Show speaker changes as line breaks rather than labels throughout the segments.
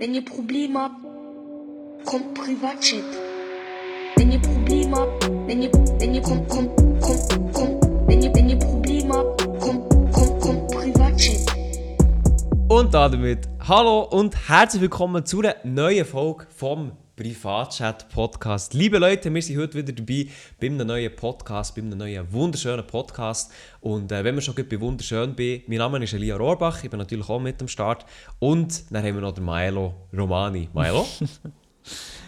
Wenn ihr Probleme habt, kommt Privatchat. Wenn ihr Probleme habt, wenn ihr, wenn ihr, kommt, kommt, kommt, kommt, wenn ihr, wenn ihr Probleme habt, kommt, kommt, kommt Privatchat.
Und damit hallo und herzlich willkommen zu einer neuen Folge vom Privatchat-Podcast. Liebe Leute, wir sind heute wieder dabei bei einem neuen Podcast, bei einem neuen wunderschönen Podcast. Und äh, wenn wir schon gut bei wunderschön bin, mein Name ist Elia Rohrbach, ich bin natürlich auch mit am Start. Und dann haben wir noch den Maelo Romani. Maelo?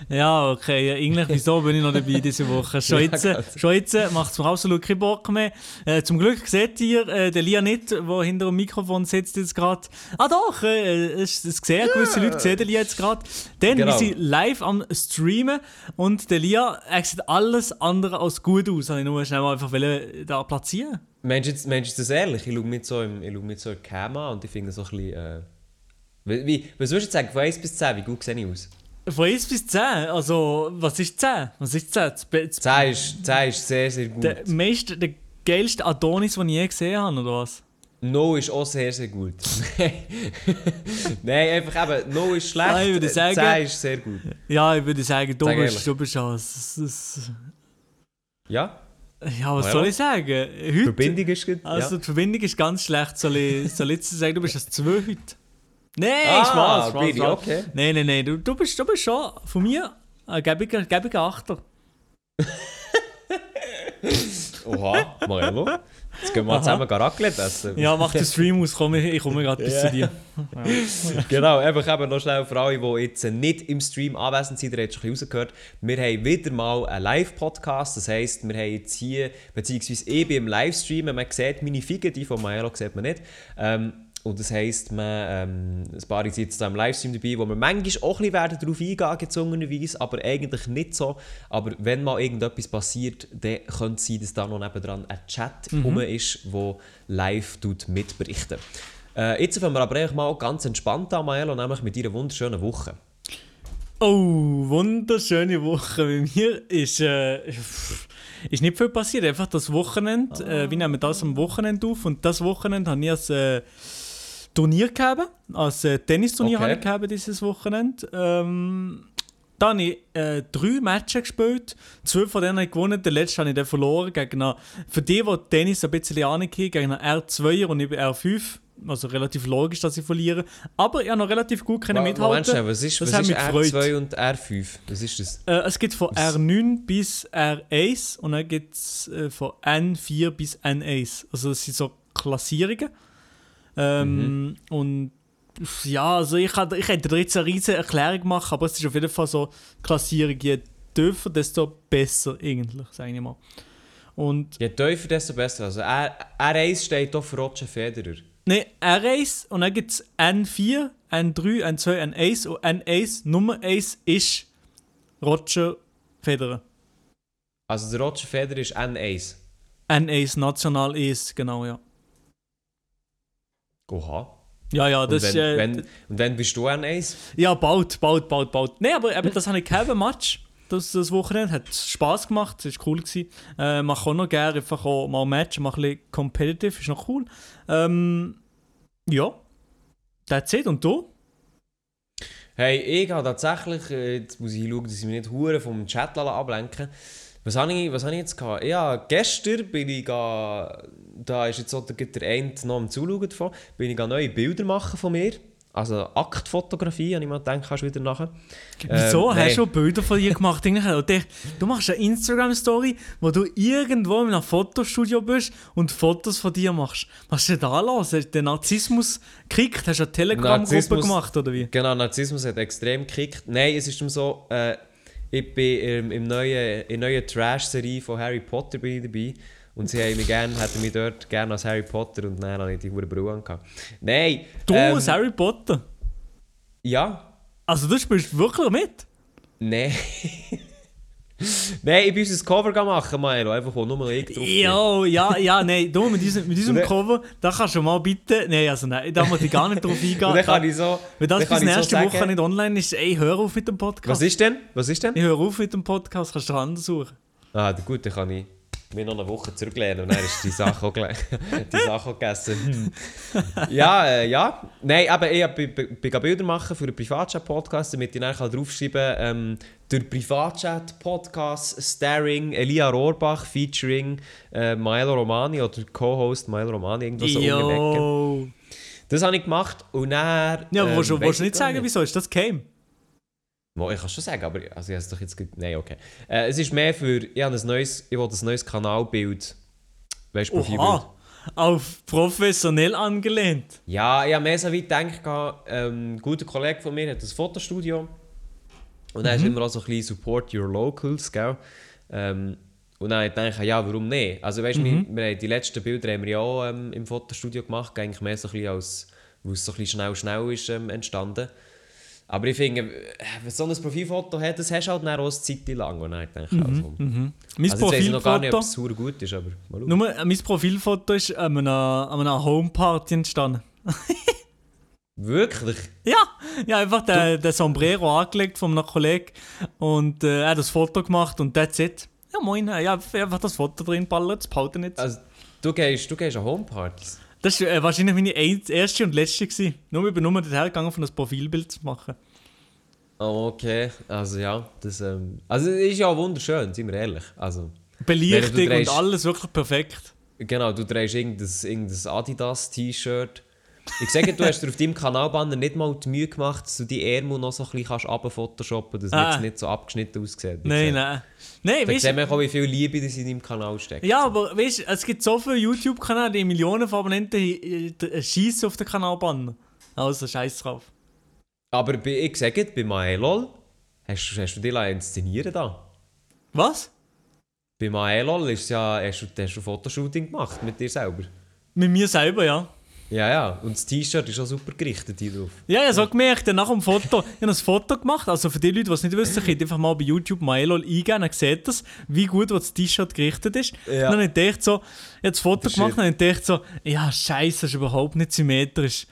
Ja, okay. Ja, Eigentlich, wieso bin ich noch dabei diese Woche? Schon jetzt,
gerade.
schon jetzt macht es mir absolut keinen Bock mehr. Äh, zum Glück seht ihr äh, den Lia nicht, der hinter dem Mikrofon sitzt jetzt gerade. Ah doch, äh, es, es sehen gewisse Leute sehen den Lia jetzt gerade. Denn
Genau.
wir sind live am Streamen und der Lia er sieht alles andere als gut aus. Habe ich nur schnell mal einfach wollen, da platzieren.
Meinst du jetzt- meinst du das ehrlich? Ich schaue mich so im, ich schaue so Cam an und ich finde so ein bisschen... Äh, wie, wie, was würdest du jetzt sagen, von 1 bis 10, wie gut sehe ich aus?
Von 1 bis 10, also was ist 10? Was ist 10? Das, Be- das
10 ist, 10 ist sehr, sehr gut.
Der meiste, der geilste Adonis, den ich je gesehen habe, oder was?
No ist auch sehr, sehr gut. Nein, einfach eben, No ist schlecht,
Nein, ich würde sagen-
10 ist sehr gut.
Ja, ich würde sagen, du
Sag ehrlich.
bist, du bist als, das,
Ja,
Ja, was
Ja.
soll ich sagen? Heute,
Verbindung ist gut.
also
ja.
die Verbindung ist ganz schlecht. Soll ich, soll ich jetzt sagen, du bist als 2 heute? Nein,
Ah,
Spaß, Spaß.
okay.
Nein, nein, nein, du, du, bist, du bist schon von mir ein gäbiger, gäbiger Achter.
Oha, Marello. Jetzt gehen wir
Aha.
zusammen Raclette essen.
Ja, mach den Stream aus, komm, ich, ich komme gerade bis
Ja.
zu dir.
Genau, einfach eben noch schnell für alle, die jetzt nicht im Stream anwesend sind, ihr habt schon ein bisschen rausgehört, wir haben wieder mal einen Live-Podcast, das heisst, wir haben jetzt hier, beziehungsweise ich bin im Livestreamen, man sieht meine Figur, die von Maelo sieht man nicht, ähm, und das heisst, man, ähm, ein paar sind jetzt da im Livestream dabei, wo wir manchmal auch ein bisschen werden darauf eingehen, gezwungenerweise, aber eigentlich nicht so. Aber wenn mal irgendetwas passiert, dann könnte es sein, dass da noch nebendran ein Chat rum ist, der live mitberichten. Äh, jetzt fangen wir aber eigentlich mal ganz entspannt an, Maelo, nämlich mit ihrer wunderschönen Woche.
Oh, wunderschöne Woche. Bei mir ist, äh, ist nicht viel passiert. Einfach das Wochenende. Äh, wir nehmen das am Wochenende auf und das Wochenende habe ich als äh, Turnier gehabt. Als äh, Tennisturnier
Okay.
habe ich gehabt dieses Wochenende. Ähm, dann habe ich äh, drei Matches gespielt. Zwei von denen habe ich gewonnen. Den letzten habe ich dann verloren. Gegen einen, für die, die Tennis ein bisschen haben, gegen einen R2er und ich bin R5. Also relativ logisch, dass ich verliere. Aber ich habe noch relativ gut können mithalten.
Moment was ist,
Das
was ist
mich gefreut.
R2 und R5? Was ist das?
Äh, es gibt von
Was-
R9 bis R1 und dann gibt es äh, von N4 bis N1. Also das sind so Klassierungen. Ähm,
Mhm.
Und ja, also ich, hätte- ich hätte jetzt eine riesige Erklärung machen, aber es ist auf jeden Fall so Klassierung, je tiefer, desto besser eigentlich, sage ich mal. Und
Je tiefer, desto besser. Also R R1 steht hier für Roger Federer.
ne, R1 und dann gibt es N4, N3, N2, N1 und N1, Nummer 1 ist Roger Federer.
Also der Roger Federer ist N1.
N1 National ist, genau, ja.
Oha.
Ja, ja,
Und
das ist. Äh,
wenn, und wenn bist du N1?
ja, bald, bald, bald, bald. Nein, aber eben, das habe ich kein Match. Das, das Wochenende hat Spaß gemacht, es war cool. Gewesen. Äh, mache auch noch gerne einfach auch mal ein Match, mache ein bisschen competitive, ist noch cool. Ähm, ja, that's it. Und du?
Hey, ich habe tatsächlich, äh, jetzt muss ich schauen, dass ich mich nicht hure vom Chat ablenken was habe ich, was habe ich jetzt gehabt? Ja, gestern bin ich, ga, da ist jetzt auch der, der eine noch am Zuschauen davon, bin ich neue Bilder machen von mir. Also Aktfotografie, habe ich mal gedacht, kannst du wieder nachher.
Wieso
Ähm,
hast du schon Bilder von dir gemacht? Du machst eine Instagram-Story, wo du irgendwo in einem Fotostudio bist und Fotos von dir machst. Was ist denn da los? Hast du den Narzissmus gekriegt? Hast du eine Telegram-Gruppe gemacht oder wie?
Genau, Narzissmus hat extrem gekickt. Nein, es ist nur so, äh, ich bin im, im neuen, in der neuen Trash-Serie von Harry Potter bin ich dabei. Und sie haben mich gerne, hätten mich dort gerne als Harry Potter und dann habe ich die hure Brille angehabt. Nein!
Du
ähm,
als Harry Potter?
Ja,
Also du spielst wirklich mit?
nein. nein, ich bin unser Cover machen, Maelo, einfach wo nur ich drauf bin.
Ja, ja, ja, nein, du mit diesem, mit diesem
dann-
Cover, da kannst du mal bitte, nein, also nein, da muss ich gar nicht drauf eingehen.
Dann kann ich so.
Wenn das bis
so
nächste
sagen-
Woche nicht online ist, ey, hör auf mit dem Podcast.
Was ist denn? Was ist denn?
Ich höre auf mit dem Podcast, kannst du anders suchen.
Ah, gut, dann kann ich. Wir noch eine Woche zurücklehnen und dann ist die Sache auch, die Sache auch gegessen. Ja, äh, ja. Nein, aber ich bin, Bilder machen für einen Privatchat-Podcast, damit ich dann draufschreiben kann, ähm, der Privatchat-Podcast starring Elia Rohrbach featuring äh, Milo Romani oder Co-Host Milo Romani, irgendwo so.
Jo.
Das habe ich gemacht und dann...
Ja, aber
ähm,
willst du, willst du
ich
nicht sagen, wieso ist das geheim?
Mo, Ich kann es schon sagen, aber also ich habe es doch jetzt... ge- Nein, okay. Äh, es ist mehr für... Ich habe ein neues, ich will ein neues Kanalbild. Weißt du, Profilbild.
Oha, auf professionell angelehnt.
Ja, ich habe mehr so weit gedacht, gehabt, ähm, ein guter Kollege von mir hat ein Fotostudio. Und er ist immer auch so ein bisschen Support Your Locals, gell? Ähm, und dann habe ich gedacht, ja, warum nicht? Also weißt du, wir, wir haben die letzten Bilder haben wir ja auch ähm, im Fotostudio gemacht, eigentlich mehr so ein bisschen als, weil es so ein bisschen schnell, schnell ist ähm, entstanden. Aber ich finde, äh, wenn so ein Profilfoto hat, das hast du halt dann auch eine Zeit lang. Und dann habe ich gedacht, also,
Mein
also ich noch gar nicht, ob
Profilfoto.
es gut ist, aber mal schauen.
Nur, äh, mein Profilfoto ist an einer, an einer Homeparty entstanden.
Wirklich?
Ja, ja einfach der, der Sombrero angelegt von einem Kollegen und äh, er hat das Foto gemacht und that's it. Ja, moin, äh, ja, einfach das Foto drin ballert, das behalten nicht.
Also, du gehst, du gehst an Homepartys?
Das war äh, wahrscheinlich meine ein- erste und letzte. Gewesen. Nur ich bin nur dorthin gegangen, um das Profilbild zu machen.
Oh, okay, also ja, das ähm, also es ist ja wunderschön, sind wir ehrlich. Also
Belichtung
du
und
drehst-
alles wirklich perfekt.
genau, du trägst irgendein, irgendein Adidas T-Shirt. Ich sage, du hast dir auf deinem Kanalbanner nicht mal die Mühe gemacht, dass du die Ärmel noch so ein bisschen kannst runterphotoshoppen, dass
Ah.
es nicht so abgeschnitten aussieht.
Nein, nein. Nein,
Da sieht man auch, wie viel Liebe das in deinem Kanal steckt.
Ja, aber weißt du, es gibt so viele YouTube-Kanäle, die Millionen von Abonnenten äh, schießen auf den Kanalbanner. Also scheiß drauf.
Aber bei, ich sage, bei Maelol hast, du- hast du dich inszenieren da.
Was?
Bei Maelol ist ja, hast, du, hast du ein Fotoshooting gemacht mit dir selber.
Mit mir selber, ja.
Ja, ja, und das T-Shirt ist auch super gerichtet hier drauf.
Ja, ich habe so gemerkt, dann nach dem Foto, ich habe ein Foto gemacht, also für die Leute, die es nicht wissen, könnt einfach mal bei YouTube Mylol eingeben, dann seht ihr wie gut das T-Shirt gerichtet ist.
Ja.
Und dann habe ich gedacht so, ich habe das Foto
Shit.
gemacht und dann habe ich gedacht so, ja scheiße, das ist überhaupt nicht symmetrisch.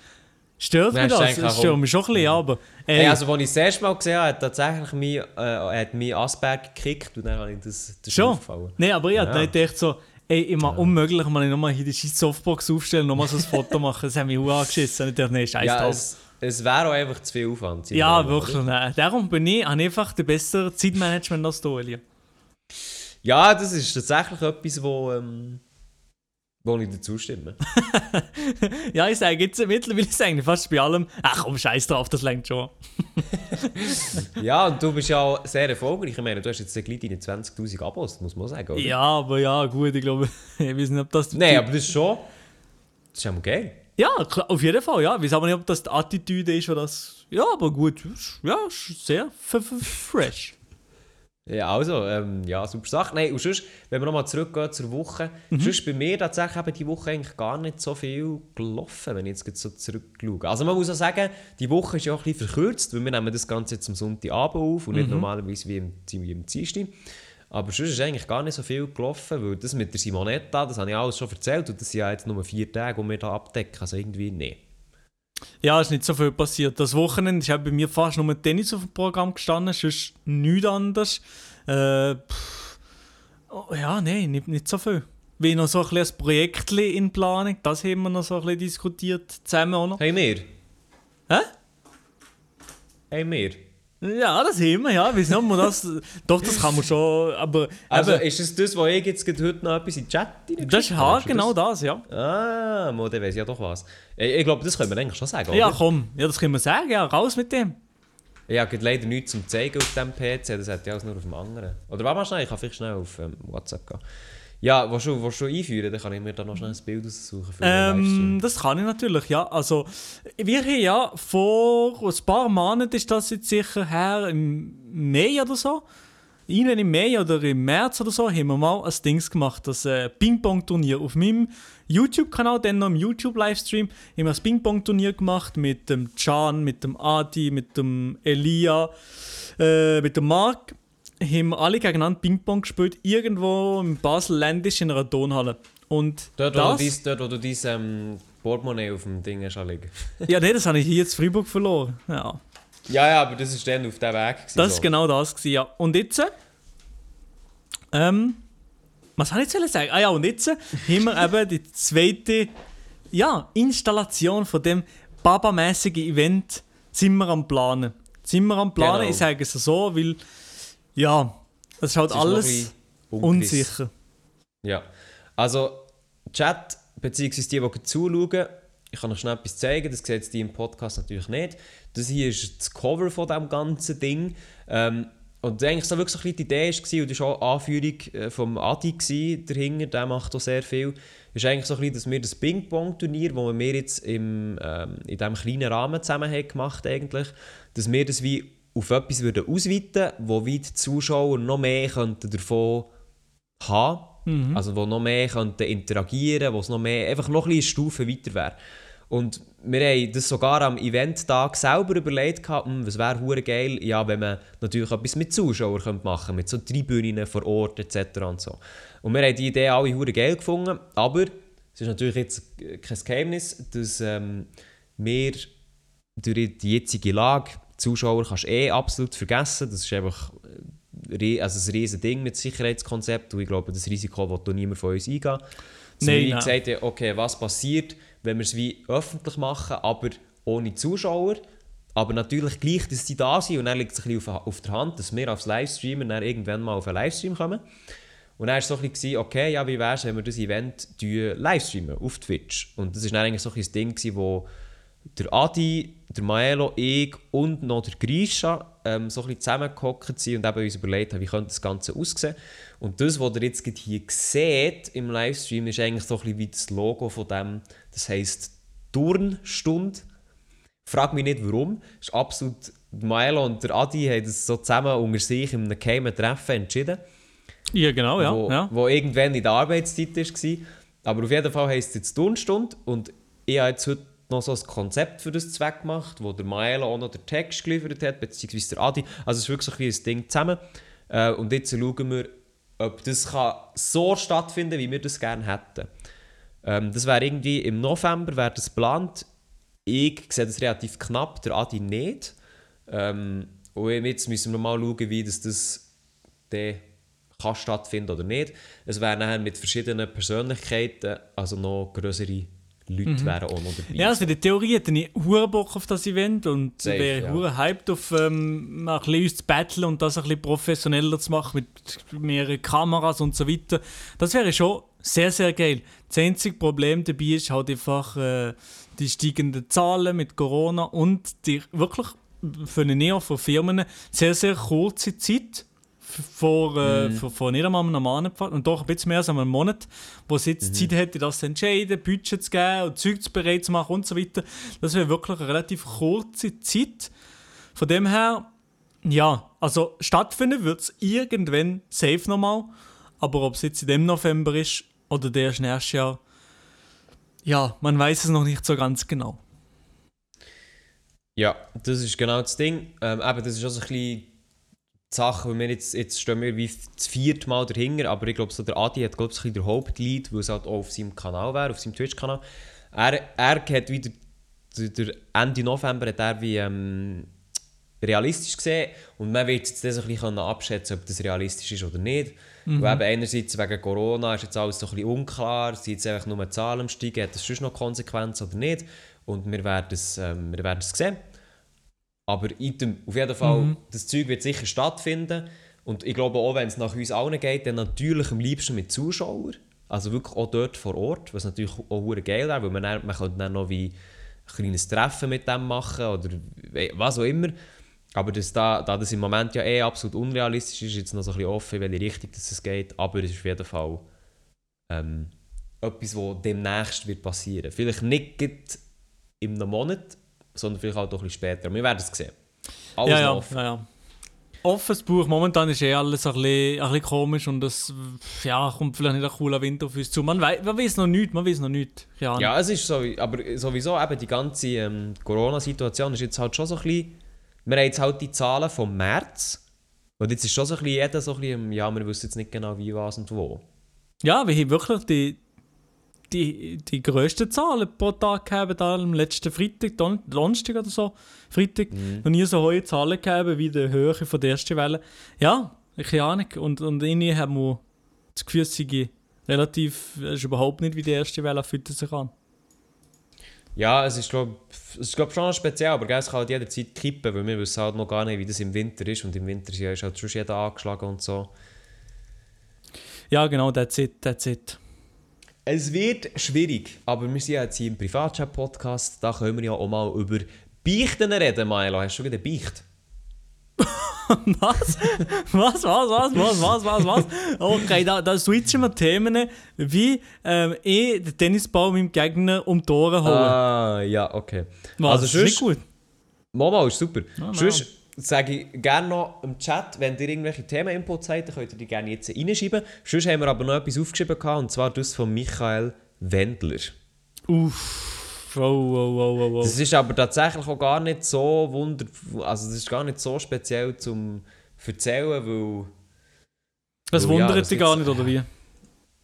Stört
Dann
mich das? Das stört mich schon ein bisschen, aber... Ey,
Hey, also, als ich das erste Mal gesehen habe, hat tatsächlich mein, äh, hat mein Asperger gekickt und dann habe ich das, das
schon?
aufgefallen.
Nein, aber ich
Ja.
gedacht so, ey, immer unmöglich, man ich nochmal hier die scheiß Softbox aufstellen, nochmal so ein Foto machen, das hat mich auch angeschissen. Und ich dachte, nee, scheiß
Ja, es, es wäre auch einfach zu viel Aufwand.
Ja,
ehrlich,
wirklich, nein. Darum bin ich, einfach ein besseres Zeitmanagement als du, Elia.
Ja, das ist tatsächlich etwas, wo, ähm, wo ich dazu stimme.
Ja, ich sage jetzt mittlerweile ist eigentlich fast bei allem, ach komm, scheiß drauf, das längt schon.
ja, und du bist ja auch sehr erfolgreich. Ich meine, du hast jetzt gleich deine 20'000 Abos, muss man sagen, oder?
Ja, aber ja, gut, ich glaube, ich weiß nicht, ob das...
Nein, aber das ist schon... Das ist ja mal geil.
Ja, klar, auf jeden Fall, ja. Ich weiß aber nicht, ob das die Attitüde ist oder das... Ja, aber gut, ja, sehr fresh.
Ja, also, ähm, ja, super Sache. Nein, und sonst, wenn wir nochmal zurückgehen zur Woche, sonst bei mir tatsächlich eben die Woche eigentlich gar nicht so viel gelaufen, wenn ich jetzt so zurückschaue. Also man muss auch sagen, die Woche ist ja auch ein bisschen verkürzt, weil wir nehmen das Ganze jetzt am Sonntagabend auf und nicht normalerweise wie im, wie im Dienstag. Aber sonst ist eigentlich gar nicht so viel gelaufen, weil das mit der Simonetta, das habe ich alles schon erzählt und das sind ja jetzt nur vier Tage, die wir da abdecken, also irgendwie nicht.
Ja, ist nicht so viel passiert. Das Wochenende ist auch bei mir fast nur Tennis auf dem Programm gestanden, sonst nichts anderes. Äh, oh, ja, nein, nicht, nicht so viel. Wie noch so ein ein Projekt in Planung, das haben wir noch so ein bisschen diskutiert, zusammen auch noch.
Hey wir?
Hä?
Hey wir?
Ja, das haben wir, ja. Ich weiß nicht, ob man das... Doch, das kann man schon, aber...
Also
eben,
ist es das, wo ich jetzt heute noch etwas in den Chat
das ist ja, genau
das?
das, ja.
Ah, mo, weiss ich ja doch was. Ich, ich glaube, das können wir eigentlich schon sagen,
Ja,
oder?
komm, ja, das können wir sagen, ja, raus mit dem.
Ich habe leider nichts zum zeigen auf dem PC, das hat ja alles nur auf dem anderen. Oder warte mal schnell, ich kann vielleicht schnell auf ähm, WhatsApp gehen. Ja, willst du, willst du einführen, dann kann ich mir da noch schnell ein Bild aussuchen für
Ähm, das kann ich natürlich, ja. Also, wir haben ja vor ein paar Monaten ist das jetzt sicher her, im Mai oder so. Ihnen im Mai oder im März oder so haben wir mal ein Dings gemacht, das äh, Ping-Pong-Turnier. Auf meinem YouTube-Kanal, dann noch im YouTube-Livestream, haben wir ein Ping-Pong-Turnier gemacht mit dem Can, mit dem Adi, mit dem Elia, äh, mit dem Marc. Haben alle gegeneinander Ping-Pong gespielt, irgendwo im Basel-Ländisch in einer Tonhalle. Und
Dort, wo
das,
du dies, dort, wo du dein ähm, Portemonnaie auf dem Ding hast liegen.
Ja, nee, das habe ich hier in Freiburg verloren. Ja.
Ja, ja, aber das war dann auf dem Weg. gewesen,
Das war genau das, gewesen, ja. Und jetzt, ähm, was soll ich jetzt sagen? Ah ja, und jetzt haben wir eben die zweite ja, Installation von dem Baba-mäßigen Event sind wir am Planen. Sind wir am Planen,
Genau.
ich sage es so, weil ja, es ist halt
Es ist
alles unsicher.
Ja. Also, Chat, beziehungsweise die, die zuschauen, ich kann euch schnell etwas zeigen, das seht ihr im Podcast natürlich nicht. Das hier ist das Cover von diesem ganzen Ding. Ähm, und eigentlich so wirklich so ein bisschen die Idee war, und das war auch Anführung äh, vom Adi dahinter, der macht auch sehr viel, ist eigentlich so ein bisschen, dass wir das Ping-Pong-Turnier, das wir jetzt im, ähm, in diesem kleinen Rahmen zusammen haben gemacht eigentlich, dass wir das wie auf etwas würden ausweiten wo wie die Zuschauer noch mehr könnten davon haben, also wo noch mehr könnten interagieren, wo es noch mehr, einfach noch eine Stufe weiter wäre. Und wir haben das sogar am Eventtag selber überlegt, gehabt, hm, was wäre hure geil, ja, wenn man natürlich etwas mit Zuschauern könnte machen mit so Tribünen vor Ort etc. Und, so. und wir haben die Idee alle hure geil gefunden, aber es ist natürlich jetzt kein Geheimnis, dass ähm, wir durch die jetzige Lage, Zuschauer kannst du eh absolut vergessen, das ist einfach äh, also ein riesen Ding mit Sicherheitskonzept und ich glaube, das Risiko will da niemand von uns eingehen. Dass
Nein, nein.
gesagt haben, okay, was passiert, wenn wir es wie öffentlich machen, aber ohne Zuschauer, aber natürlich gleich, dass sie da sind und dann liegt es ein bisschen auf, auf der Hand, dass wir als Livestreamer dann irgendwann mal auf einen Livestream kommen. Und dann war es so ein bisschen, okay, ja, wie wäre es, wenn wir das Event livestreamen auf Twitch? Und das war dann eigentlich so ein bisschen das Ding, wo der Adi, der Maelo, ich und noch der Grisha ähm, so ein bisschen zusammengehockt sind und eben uns überlegt haben, wie könnte das Ganze aussehen. Und das, was ihr jetzt hier seht im Livestream, ist eigentlich so ein bisschen wie das Logo von dem, das heisst Turnstunde. Frag mich nicht warum. Es ist absolut, Maelo und der Adi haben das so zusammen unter sich in einem geheimen Treffen entschieden
Ja, genau, ja.
wo,
ja.
wo irgendwann in der Arbeitszeit war. Aber auf jeden Fall heisst es jetzt Turnstunde und ich habe jetzt heute noch so ein Konzept für das Zweck gemacht, wo der Maelo auch noch den Text geliefert hat, beziehungsweise der Adi. Also es ist wirklich bisschen ein Ding zusammen. Äh, und jetzt schauen wir, ob das kann so stattfinden kann, wie wir das gerne hätten. Ähm, das wäre irgendwie im November wäre das geplant. Ich sehe das relativ knapp, der Adi nicht. Ähm, und jetzt müssen wir mal schauen, wie das, das dann kann stattfinden oder nicht. Es wäre nachher mit verschiedenen Persönlichkeiten, also noch größere Leute wären auch noch dabei.
Ja, also in der Theorie hätte ich hure Bock auf das Event und
Safe,
wäre
ja.
hure hyped auf ähm, ein bisschen uns zu battlen und das ein bisschen professioneller zu machen mit mehreren Kameras und so weiter. Das wäre schon sehr, sehr geil. Das einzige Problem dabei ist halt einfach äh, die steigenden Zahlen mit Corona und die wirklich für eine Neo von Firmen sehr, sehr kurze Zeit vor, äh, vor, vor nicht einmal einem normalen Pfad und doch ein bisschen mehr als einem Monat, wo sie jetzt Zeit hätte, das zu entscheiden, Budget zu geben und Zeug zu bereit zu machen und so weiter. Das wäre wirklich eine relativ kurze Zeit. Von dem her, ja, also stattfinden wird es irgendwann safe nochmal, aber ob es jetzt in dem November ist oder der erst nächstes Jahr, ja, man weiß es noch nicht so ganz genau.
Ja, das ist genau das Ding. Ähm, eben, das ist auch so ein bisschen Sache, weil wir jetzt, jetzt stehen wir wie das vierte Mal dahinter, aber ich glaube, so der Adi hat glaube ich, so ein bisschen der Hauptlead, weil es halt auch auf seinem Kanal wäre, auf seinem Twitch-Kanal. Er, er hat wieder, der, Ende November hat er wie ähm, realistisch gesehen und man wird jetzt das ein bisschen abschätzen ob das realistisch ist oder nicht. Weil eben einerseits wegen Corona ist jetzt alles so ein bisschen unklar, sind jetzt einfach nur Zahlen am Steigen, hat das sonst noch Konsequenzen oder nicht? Und wir werden es, ähm, wir werden es sehen. Aber item, auf jeden Fall, das Zeug wird sicher stattfinden. Und ich glaube auch, wenn es nach uns allen geht, dann natürlich am liebsten mit Zuschauern. Also wirklich auch dort vor Ort, was natürlich auch geil wäre, weil man, dann, man könnte dann noch wie ein kleines Treffen mit dem machen oder was auch immer. Aber das, da, da das im Moment ja eh absolut unrealistisch ist, ist jetzt noch so ein bisschen offen, in welche Richtung das es geht. Aber es ist auf jeden Fall ähm, etwas, was demnächst wird passieren. Vielleicht nicht in einem Monat, sondern vielleicht auch doch ein bisschen später. Wir werden es sehen. Alles
ja, ja,
offen.
ja, ja. Offenes Buch, momentan ist eh alles ein bisschen, ein bisschen komisch und es ja, kommt vielleicht nicht ein cooler Wind auf uns zu. Man, wei man weiß noch nichts, man weiß noch nichts. Ahnung.
Ja, es ist so, aber sowieso eben die ganze ähm, Corona-Situation ist jetzt halt schon so ein bisschen, wir haben jetzt halt die Zahlen vom März und jetzt ist schon so ein bisschen jeder so ein bisschen, ja, wir wissen jetzt nicht genau wie, was und wo.
Ja, wir haben wirklich die, die, die grössten Zahlen pro Tag gehabt, am letzten Freitag, Don Donnerstag oder so. Freitag. Noch nie so hohe Zahlen gehabt wie die Höhe von der ersten Welle. Ja, ich keine Ahnung. Und, und irgendwie haben wir das Gefühl sei relativ, es ist überhaupt nicht wie die erste Welle fühlt sich an.
Ja, es ist glaube ist, glaub, schon speziell, aber gell, es kann halt jederzeit kippen, weil wir wissen halt noch gar nicht, wie das im Winter ist und im Winter ist halt schon jeder angeschlagen und so.
Ja, genau, that's it, that's it.
Es wird schwierig, aber wir sind ja jetzt hier im Privatchat-Podcast, da können wir ja auch mal über Beichten reden, Milo. Hast du schon wieder Beicht?
was? Was, was, was, was, was, was, was? Okay, da, da switchen wir Themen, wie ähm, ich den Tennisball meinem Gegner um die Ohren holen.
Ah, ja, okay.
was, also, ist nicht gut?
Mama ist super. Sonst sage ich gerne noch im Chat, wenn ihr irgendwelche Themeninputs habt, könnt ihr die gerne jetzt reinschreiben. Sonst haben wir aber noch etwas aufgeschrieben, und zwar das von Michael Wendler.
Uff. Oh, oh, oh, oh,
Das ist aber tatsächlich auch gar nicht so wunder... Also das ist gar nicht so speziell zum erzählen, weil...
Das weil, wundert ja, dich gar nicht, oder wie?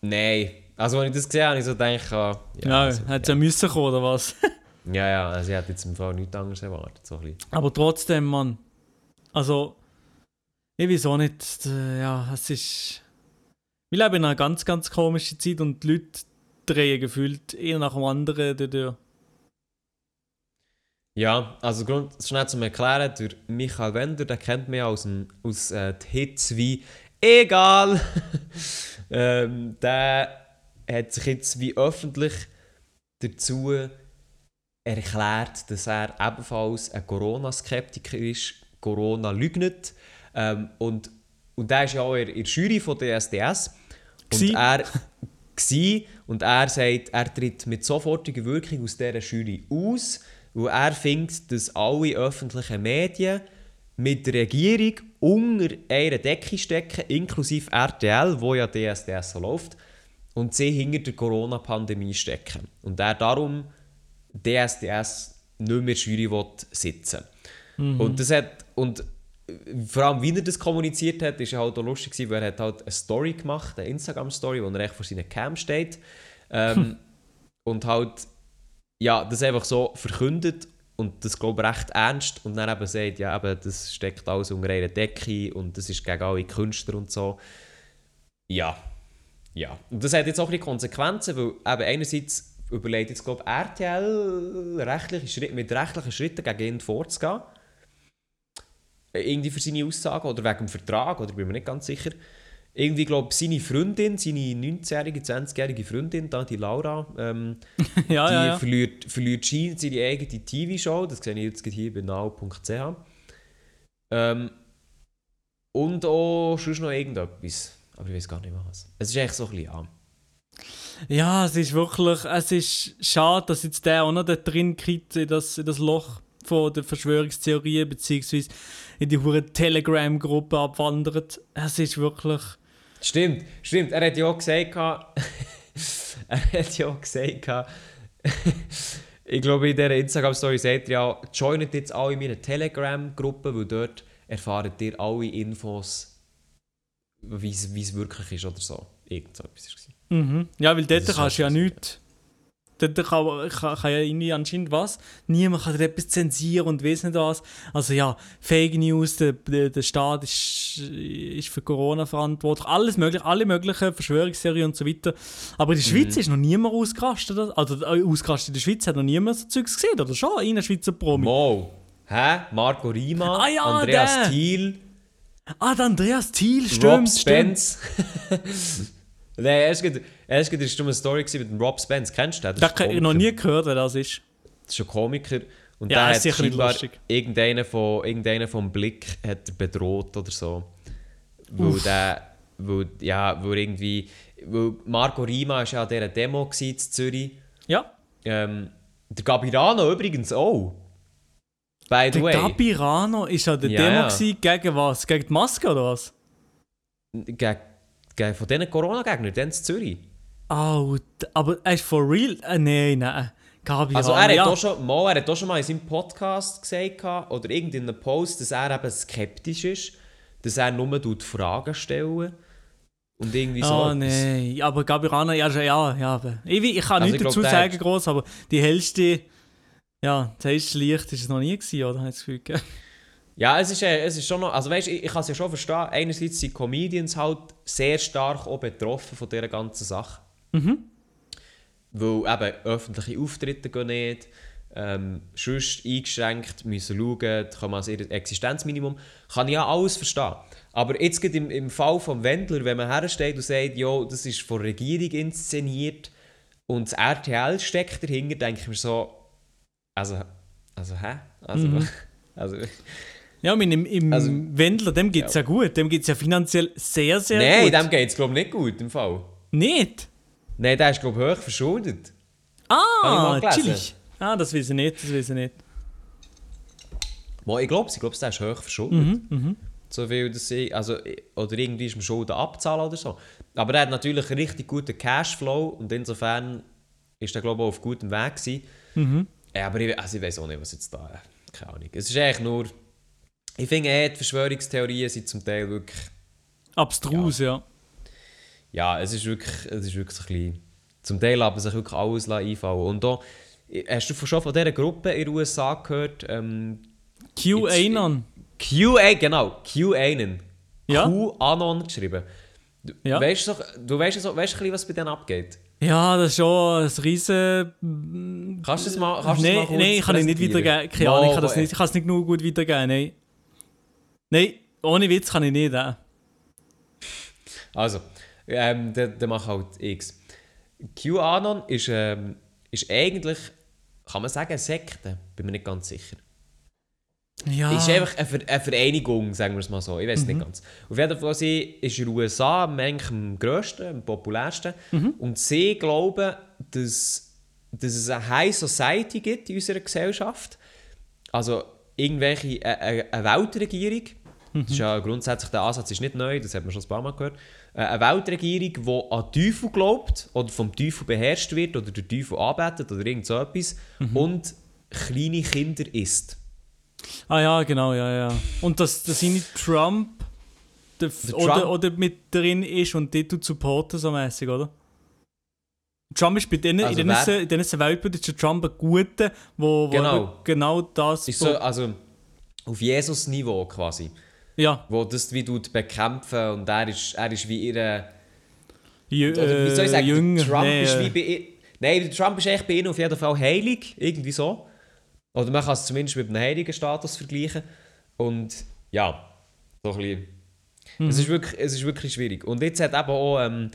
Nein. Also wenn ich das gesehen habe, ich so gedacht... Ja,
ja also, hätte ja müssen kommen, oder was?
ja, ja. Also ich hätte jetzt im Fall nichts anderes erwartet. So
aber trotzdem, Mann. Also... Ich weiß auch nicht. Äh, ja, es ist... Wir leben in einer ganz, ganz komischen Zeit und die Leute drehen gefühlt eher nach dem anderen durch.
Ja, also Grund, schnell zum Erklären, der Michael Wender, den kennt ja aus, dem, aus äh, Hits wie «Egal!» ähm, Der hat sich jetzt wie öffentlich dazu erklärt, dass er ebenfalls ein Corona-Skeptiker ist, Corona lügnet. Ähm, und, und er ist ja auch in der Jury von der SDS. Und er gsi, und er sagt, er tritt mit sofortiger Wirkung aus dieser Jury aus weil er findet, dass alle öffentlichen Medien mit der Regierung unter einer Decke stecken, inklusive RTL, wo ja DSDS läuft, und sie hinter der Corona-Pandemie stecken. Und er darum DSDS nicht mehr Jury will sitzen mhm. Und das hat, und vor allem, wie er das kommuniziert hat, ist halt auch lustig weil er hat halt eine Story gemacht, eine Instagram-Story, wo er echt vor seiner Cam steht. Ähm, und halt ja, das einfach so verkündet und das glaube ich recht ernst und dann eben sagt, ja, eben, das steckt alles unter einer Decke und das ist gegen alle Künstler und so. Ja, ja. Und das hat jetzt auch ein Konsequenzen, weil eben einerseits überlegt jetzt, glaube ich, RTL rechtliche Schritte, mit rechtlichen Schritten gegen ihn vorzugehen. Irgendwie für seine Aussagen oder wegen dem Vertrag, oder bin mir nicht ganz sicher irgendwie, glaube seine Freundin, seine 19-jährige, 20-jährige Freundin, da, die Laura, ähm,
ja,
die
ja, ja.
verliert, verliert seine eigene TV-Show, das sehe ich jetzt hier bei now.ch. Ähm, und auch sonst noch irgendetwas, aber ich weiß gar nicht was. Es ist echt so ein bisschen, ja.
Ja, es ist wirklich, es ist schade, dass jetzt der auch noch da drin kriegt, in das, in das Loch von der Verschwörungstheorien, beziehungsweise in die hure Telegram-Gruppe abwandert. Es ist wirklich
Stimmt, stimmt. Er hat ja auch gesagt, er hat ja auch gesagt, ich glaube, in dieser Instagram-Story sagt er ja, joinet jetzt alle in meiner Telegram-Gruppe, weil dort erfahrt ihr alle Infos, wie es wirklich ist oder so. Irgend so etwas
war mhm. Ja, weil dort kannst du ja nichts Dort kann, kann, kann ja irgendwie anscheinend was. Niemand kann etwas zensieren und weiß nicht was. Also ja, Fake News, der, der, der Staat ist, ist für Corona verantwortlich. Alles mögliche, alle möglichen Verschwörungsserien und so weiter. Aber in der Schweiz mhm. ist noch niemand ausgerastet. Also äh, ausgerastet in der Schweiz hat noch niemand so Zeugs gesehen, oder schon? In der Schweizer Promi.
Mo. Hä? Marco Rima,
ah, ja,
Andreas der. Thiel.
Ah, der Andreas Thiel, stimmt.
Rob Spence. Nein, erst gerade, erst war eine Story mit dem Rob Spence. Kennst du den?
Das, habe ich noch nie gehört, wer das ist.
Das ist ein Komiker. Und
ja,
der
hat lustig.
Irgendeinen, von, irgendeinen vom Blick hat bedroht oder so. Weil der, weil, ja, weil irgendwie, weil Marco Rima war ja an dieser Demo in Zürich.
Ja.
Ähm, der Gabirano übrigens auch.
By the der way. Gabirano war an der ja, Demo ja. gegen was? Gegen die Maske oder was?
Gegen von diesen Corona-Gegnern, dann in Zürich.
Oh, aber er ist for real? Äh, nein, nein. Gabi
also er hat, ja. auch schon, mal, er hat auch schon mal in seinem Podcast gesagt, oder irgendeinem Post, dass er eben skeptisch ist, dass er nur Fragen stellen und irgendwie so.
Oh nein, aber Gabirana, ja, ja, ja. Ich, ich kann also nichts dazu glaub, sagen, groß, aber die hellste, ja, das hellste Licht war es noch nie gewesen, oder? Das Gefühl
Ja, es ist, äh, es ist schon noch, also weißt, ich, ich kann es ja schon verstehen, einerseits sind Comedians halt sehr stark auch betroffen von dieser ganzen Sache. Weil eben öffentliche Auftritte gehen nicht, ähm, sonst eingeschränkt müssen schauen, kommen als ihr Existenzminimum. Kann ich ja alles verstehen. Aber jetzt gerade im, im Fall vom Wendler, wenn man hersteht und sagt, ja, das ist von der Regierung inszeniert und das RTL steckt dahinter, denke ich mir so, also, also hä? Also, also
Ja, mein, im, im
Also-
Wendler, dem geht es ja. gut. Dem geht es ja finanziell sehr, sehr
Nein,
gut.
dem geht es glaube ich nicht gut im Fall.
Nicht?
Nein, der ist glaube ich hoch verschuldet.
Ah, chillig. Ah, das weiß ich nicht, das weiß ich nicht.
Mal, ich glaube, ich glaube, der ist hoch verschuldet. So viel, dass ich, also, oder irgendwie ist man Schulden abzahlen oder so. Aber er hat natürlich einen richtig guten Cashflow und insofern ist er glaube ich auch auf gutem Weg gewesen. Ja, aber ich, also ich weiß auch nicht, was jetzt da, keine Ahnung. Es ist eigentlich nur, ich finde eh, die Verschwörungstheorien sind zum Teil wirklich,
Abstrus, ja.
ja, es ist wirklich, es ist wirklich so ein bisschen, zum Teil haben sich wirklich alles einfallen Und da, hast du schon von dieser Gruppe in den USA gehört, ähm,
QAnon.
QA, genau, QAnon.
Ja.
QAnon geschrieben. Du,
Ja.
weißt doch, du weißt so, weißt bisschen, was bei denen abgeht?
Ja, das ist schon ein riesen...
Kannst du das mal, kannst mal
Nein,
kurz
nein, kann ich nicht weitergeben. Keine Ahnung, ich kann,
Mal,
nicht, ich kann es nicht genug gut weitergeben, nein. Nein, ohne Witz kann ich nicht. Äh.
Also, ähm, dann dann mach halt X. QAnon ist, ähm, ist eigentlich, kann man sagen, eine Sekte? Bin mir nicht ganz sicher.
Ja.
Ist einfach eine, Ver eine Vereinigung, sagen wir es mal so. Ich weiß es nicht ganz. Auf jeden Fall sie ist in den USA eigentlich am grössten, am populärsten. Und sie glauben, dass, dass es eine High Society gibt in unserer Gesellschaft. Also irgendwelche äh, äh, eine Weltregierung. Das ist ja grundsätzlich der Ansatz ist nicht neu, das hat man schon ein paar Mal gehört. Äh, eine Weltregierung, die an Teufel glaubt oder vom Teufel beherrscht wird oder den Teufel arbeitet oder irgend so etwas und kleine Kinder isst.
Ah ja, genau, ja, ja. Und dass, dass seine Trump, der,
Der
oder,
Trump-
oder mit drin ist und die tut supporten so mäßig, oder? Trump ist bei denen,
Also
in diesen in diesen ist der Trump ein Guter, wo, wo
Genau.
genau das...
Ist so, also auf Jesus-Niveau quasi.
Ja,
Wo das wie tut bekämpfen und er ist, er ist wie ihre.
jü
Oder wie soll ich
äh,
sagen? der
jünger.
Trump
nee,
ist
äh,
wie bei. Nein, Trump ist echt bei ihnen auf jeden Fall heilig. Irgendwie so. Oder man kann es zumindest mit einem heiligen Status vergleichen. Und ja, so ein bisschen. Es, ist wirklich, es ist wirklich schwierig. Und jetzt hat eben auch ähm,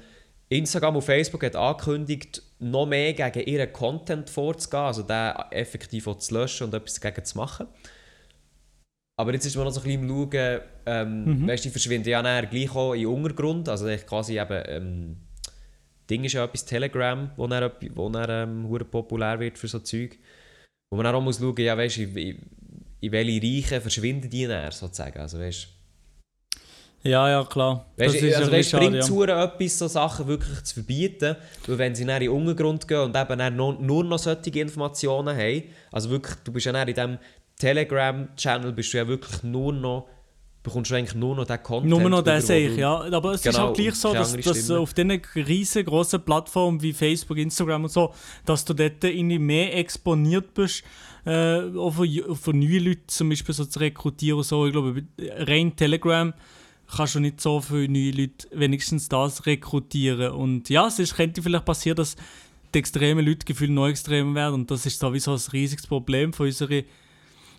Instagram und Facebook hat angekündigt, noch mehr gegen ihren Content vorzugehen, also den effektiv auch zu löschen und etwas dagegen zu machen. Aber jetzt ist man noch so ein bisschen im Schauen, ähm, weißt du, die verschwinden ja nachher gleich auch in den Untergrund, also quasi eben, ähm, Ding ist ja etwas, Telegram, wo dann, wo dann ähm, populär wird für so Zeug. Wo man dann auch muss schauen, ja weißt du, in, in, welche Reiche verschwinden die dann sozusagen, also weißt
Ja, ja, klar.
Weißt,
das ist
also weißt, bringt es
schade,
ja. etwas, so Sachen wirklich zu verbieten, weil wenn sie dann in den Untergrund gehen und eben nur, nur noch solche Informationen haben, also wirklich, du bist ja dann in diesem Telegram-Channel bist du ja wirklich nur noch, bekommst du eigentlich nur noch den Content.
Nur noch
wo
sehe ich, ja. Aber es ist
Genau,
auch gleich so, dass, dass auf diesen riesengroßen Plattformen wie Facebook, Instagram und so, dass du dort irgendwie mehr exponiert bist, äh, auch von, ju- von neuen Leuten zum Beispiel so zu rekrutieren und so. Ich glaube, rein Telegram kannst du nicht so viele neue Leute wenigstens das rekrutieren. Und ja, es ist, könnte vielleicht passieren, dass die extremen Leute gefühlt noch extremer werden. Und das ist sowieso ein riesiges Problem von unserer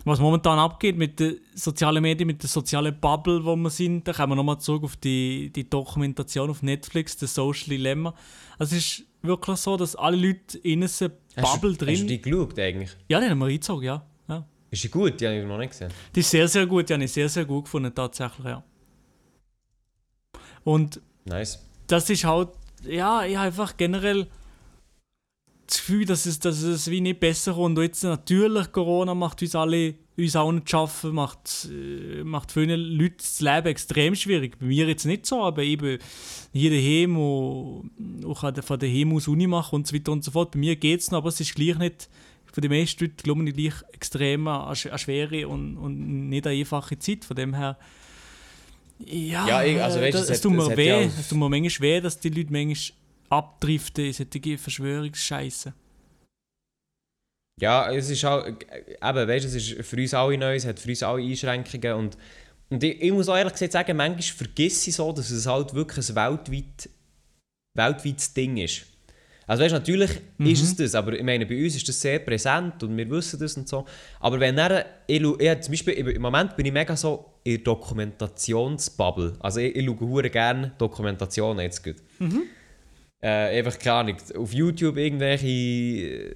was momentan abgeht mit den sozialen Medien, mit der sozialen Bubble, wo wir sind, da kommen wir nochmal zurück auf die, die Dokumentation auf Netflix, The Social Dilemma. Also es ist wirklich so, dass alle Leute in einer
Hast du-
Bubble
Hast du
drin...
die geschaut eigentlich?
Ja, die haben wir reingezogen, ja. ja.
Ist die gut? Die habe ich noch nicht gesehen.
Die ist sehr, sehr gut, die habe ich sehr, sehr gut gefunden, tatsächlich, ja. Und
Nice.
das ist halt, ja, ich habe einfach generell das Gefühl, dass es, dass es wie nicht besser kommt. Und jetzt natürlich, Corona macht uns alle, uns auch nicht schaffen, macht, äh, macht vielen Leuten das Leben extrem schwierig. Bei mir jetzt nicht so, aber eben hier daheim an der- von daheim aus Uni machen und so weiter und so fort. Bei mir geht es noch, aber es ist gleich nicht, für die meisten Leute, glaube ich, gleich extrem eine, eine schwere und, und nicht eine einfache Zeit. Von dem her, ja,
Ja, ich- also weißt
das,
es
tut mir weh, es tut mir manchmal weh, dass die Leute manchmal abdriften in solche Verschwörungsscheiße.
Ja, es ist auch, eben, weißt, es ist für uns alle neu, es hat für uns alle Einschränkungen und, und ich, ich muss auch ehrlich gesagt sagen, manchmal vergesse ich so, dass es halt wirklich ein weltweit, weltweites Ding ist. Also weißt, natürlich ist es das, aber ich meine, bei uns ist das sehr präsent und wir wissen das und so. Aber wenn dann, ich, ich, zum Beispiel, im Moment bin ich mega so in der Dokumentationsbubble. Also ich, ich schaue gerne Dokumentationen jetzt gut. Äh, einfach keine Ahnung, auf YouTube irgendwelche, äh,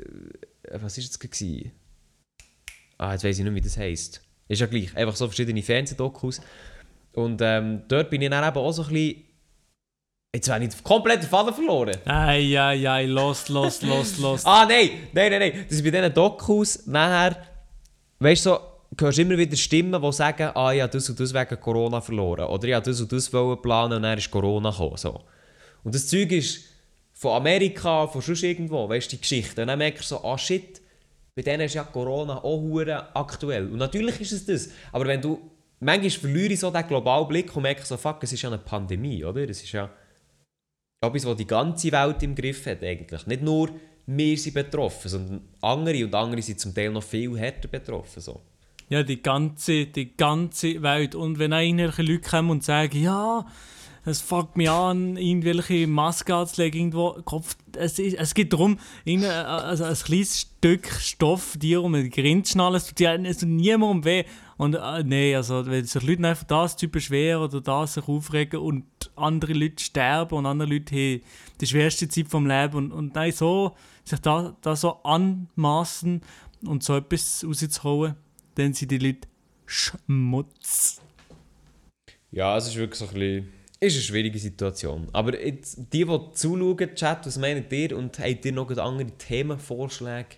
was ist jetzt gewesen? Ah, jetzt weiß ich nicht, wie das heisst. Ist ja gleich, einfach so verschiedene Fernsehdokus. Und ähm, dort bin ich dann eben auch so ein bisschen, jetzt habe ich den kompletten Faden verloren.
Ei, ei, ei, los, los, los, los.
Ah, nein, nein, nein, nein. Das ist bei diesen Dokus nachher, weißt du, so, hörst immer wieder Stimmen, die sagen, ah, ich habe das und das wegen Corona verloren. Oder ich habe das und das wollen planen und dann ist Corona gekommen. So. Und das Zeug ist von Amerika, von sonst irgendwo, weißt du, die Geschichte. Und dann merkst du so, ah shit, bei denen ist ja Corona auch hure aktuell. Und natürlich ist es das. Aber wenn du, manchmal verliere ich so den globalen Blick und merke so, fuck, es ist ja eine Pandemie, oder? Es ist ja etwas, was die ganze Welt im Griff hat eigentlich. Nicht nur wir sind betroffen, sondern andere und andere sind zum Teil noch viel härter betroffen. So.
Ja, die ganze, die ganze Welt. Und wenn irgendwelche Leute kommen und sagen, ja, es fuckt mich an, irgendwelche Maske anzulegen, irgendwo, Kopf, es, es geht darum, irgendein- also ein kleines Stück Stoff dir um den Grind zu schnallen, es tut, ja, es tut niemandem weh. Und äh, nee, also wenn sich Leute einfach das zu beschweren oder das sich aufregen und andere Leute sterben und andere Leute haben die schwerste Zeit vom Leben und, und nein, so, sich da, da so anmaßen und so etwas rauszuholen, dann sind die Leute Schmutz.
Ja, es ist wirklich so ein bisschen... Ist eine schwierige Situation. Aber jetzt, die, die zuschauen, Chat, was meint ihr? Und habt ihr noch andere Themenvorschläge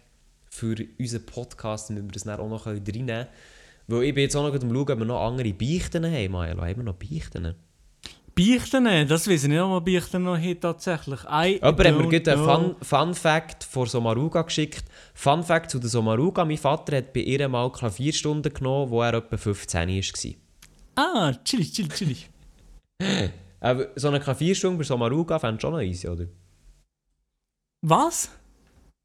für unseren Podcast, damit wir das dann auch noch reinnehmen können? Weil ich bin jetzt auch noch am schauen, ob wir noch andere Beichten haben. Maelo, haben wir noch Beichten?
Beichten, das weiß ich nicht, ob man Beichten noch hat tatsächlich. I
Jemand hat mir gerade einen. Fun, Fun Fact von Somaruga geschickt. Fun Fact zu der Somaruga. Mein Vater hat bei ihr mal Klavierstunden genommen, wo er etwa 15 war.
Ah, chillig, chillig, chillig.
Aber so eine Klavierstunde bei Somaruga fände schon noch easy, oder?
Was?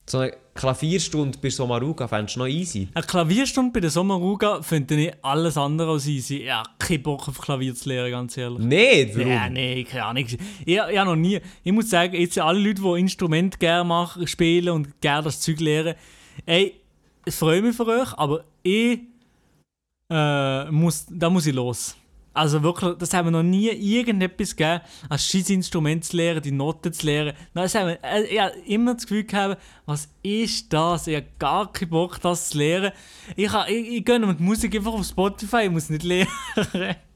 So eine Klavierstunde bei Somaruga fändest du noch easy.
Eine Klavierstunde bei der Sommerruga finde ich alles andere als easy. Ja, kein Bock auf Klavier zu lernen, ganz ehrlich.
Nicht? Warum?
Ja, nee, keine Ahnung. Ich, ich noch nie. Ich muss sagen, jetzt alle Leute, die Instrument gerne machen, spielen und gerne das Zeug lernen, ey, ich freue mich für euch, aber ich äh, muss, da muss ich los. Also wirklich, das haben wir noch nie irgendetwas gegeben, ein scheiß Instrument zu lernen, die Noten zu lernen. Nein, das haben wir, äh, ich habe immer das Gefühl gehabt, was ist das? Ich habe gar keinen Bock, das zu lernen. Ich, ha- ich, ich gönne mir Musik einfach auf Spotify, ich muss nicht lernen.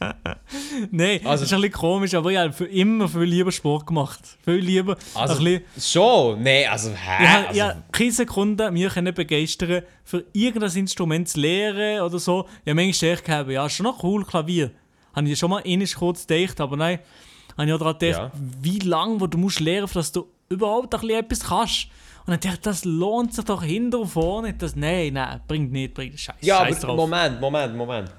Nein,
Also-
das ist ein bisschen komisch, aber ich habe für immer viel lieber Sport gemacht. Viel lieber.
Also,
ein bisschen,
schon? Nein, also, hä?
ich habe
also,
ja, keine Sekunde mich können begeistern für irgendein Instrument zu lernen oder so. Ja, manchmal denke ich, habe, ja, schon noch cool, Klavier. Habe ich schon mal ähnlich kurz gedacht, aber nein. Habe ich auch daran gedacht,
Ja.
wie lange wo du musst lernen, dass du überhaupt ein bisschen etwas kannst. Und dann dachte ich, das lohnt sich doch hinter und vorne. Das, nein, nein, bringt nicht, bringt Scheiß,
ja,
Scheiß
aber
drauf.
Moment, Moment, Moment.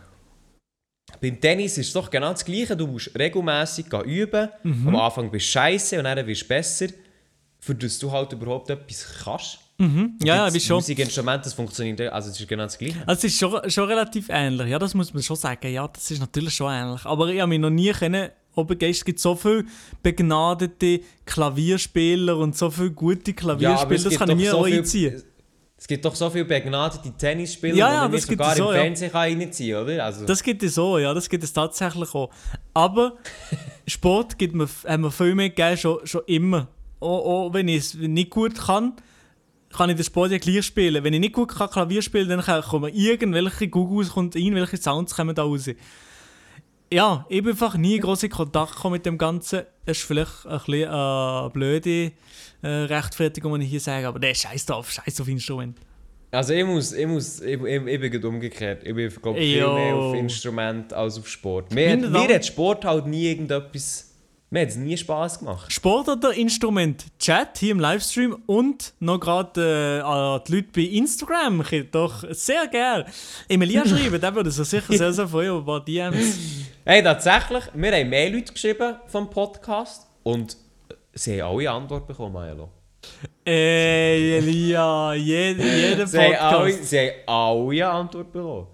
Beim Tennis ist es doch genau das Gleiche. Du musst regelmäßig üben.
Mhm.
Am Anfang bist du scheiße und dann wirst du besser, für das du halt überhaupt etwas kannst.
ja, ja,
Das
wie schon.
Musikinstrument, das funktioniert, also es ist genau das Gleiche.
Also es ist schon, schon relativ ähnlich, ja, das muss man schon sagen. Ja, das ist natürlich schon ähnlich. Aber ich habe mich noch nie können, obergeist, es gibt so viele begnadete Klavierspieler und so viele gute Klavierspieler, das kann ich mir auch einziehen.
Es gibt doch so viele begnadete Tennisspieler,
Ja,
die
ja,
man nicht
gibt
sogar
so,
im
ja.
Fernsehen kann reinziehen kann, oder? Also,
Das gibt es so, ja, das gibt es tatsächlich auch. Aber Sport gibt mir, haben mir viel mehr gegeben, schon, schon immer. Auch, auch wenn ich es nicht gut kann, kann ich den Sport ja gleich spielen. Wenn ich nicht gut kann Klavier spielen dann kann- kommen irgendwelche Googles und irgendwelche Sounds kommen da raus. Ja, ich bin einfach nie groß in Kontakt mit dem Ganzen. Das ist vielleicht ein bisschen eine blöde äh, Rechtfertigung, die ich hier sage, aber der scheiß drauf, scheiß auf Instrument.
also ich muss, ich muss, ich, ich, ich bin umgekehrt. Ich bin, glaube viel
Jo.
mehr auf Instrument als auf Sport. Mir, hat, mir hat Sport halt nie irgendetwas, mir hat es nie Spass gemacht.
Sport oder Instrument? Chat hier im Livestream und noch gerade äh, an die Leute bei Instagram. Ich doch sehr gerne Emilia schreiben, der würde sich sicher sehr, sehr freuen über ein paar DMs.
Hey, tatsächlich, wir haben mehr Leute geschrieben vom Podcast und sie haben alle Antwort bekommen, Milo.
Ey, Elia, jeder, jeder
Sie haben, alle, sie haben alle Antwort bekommen.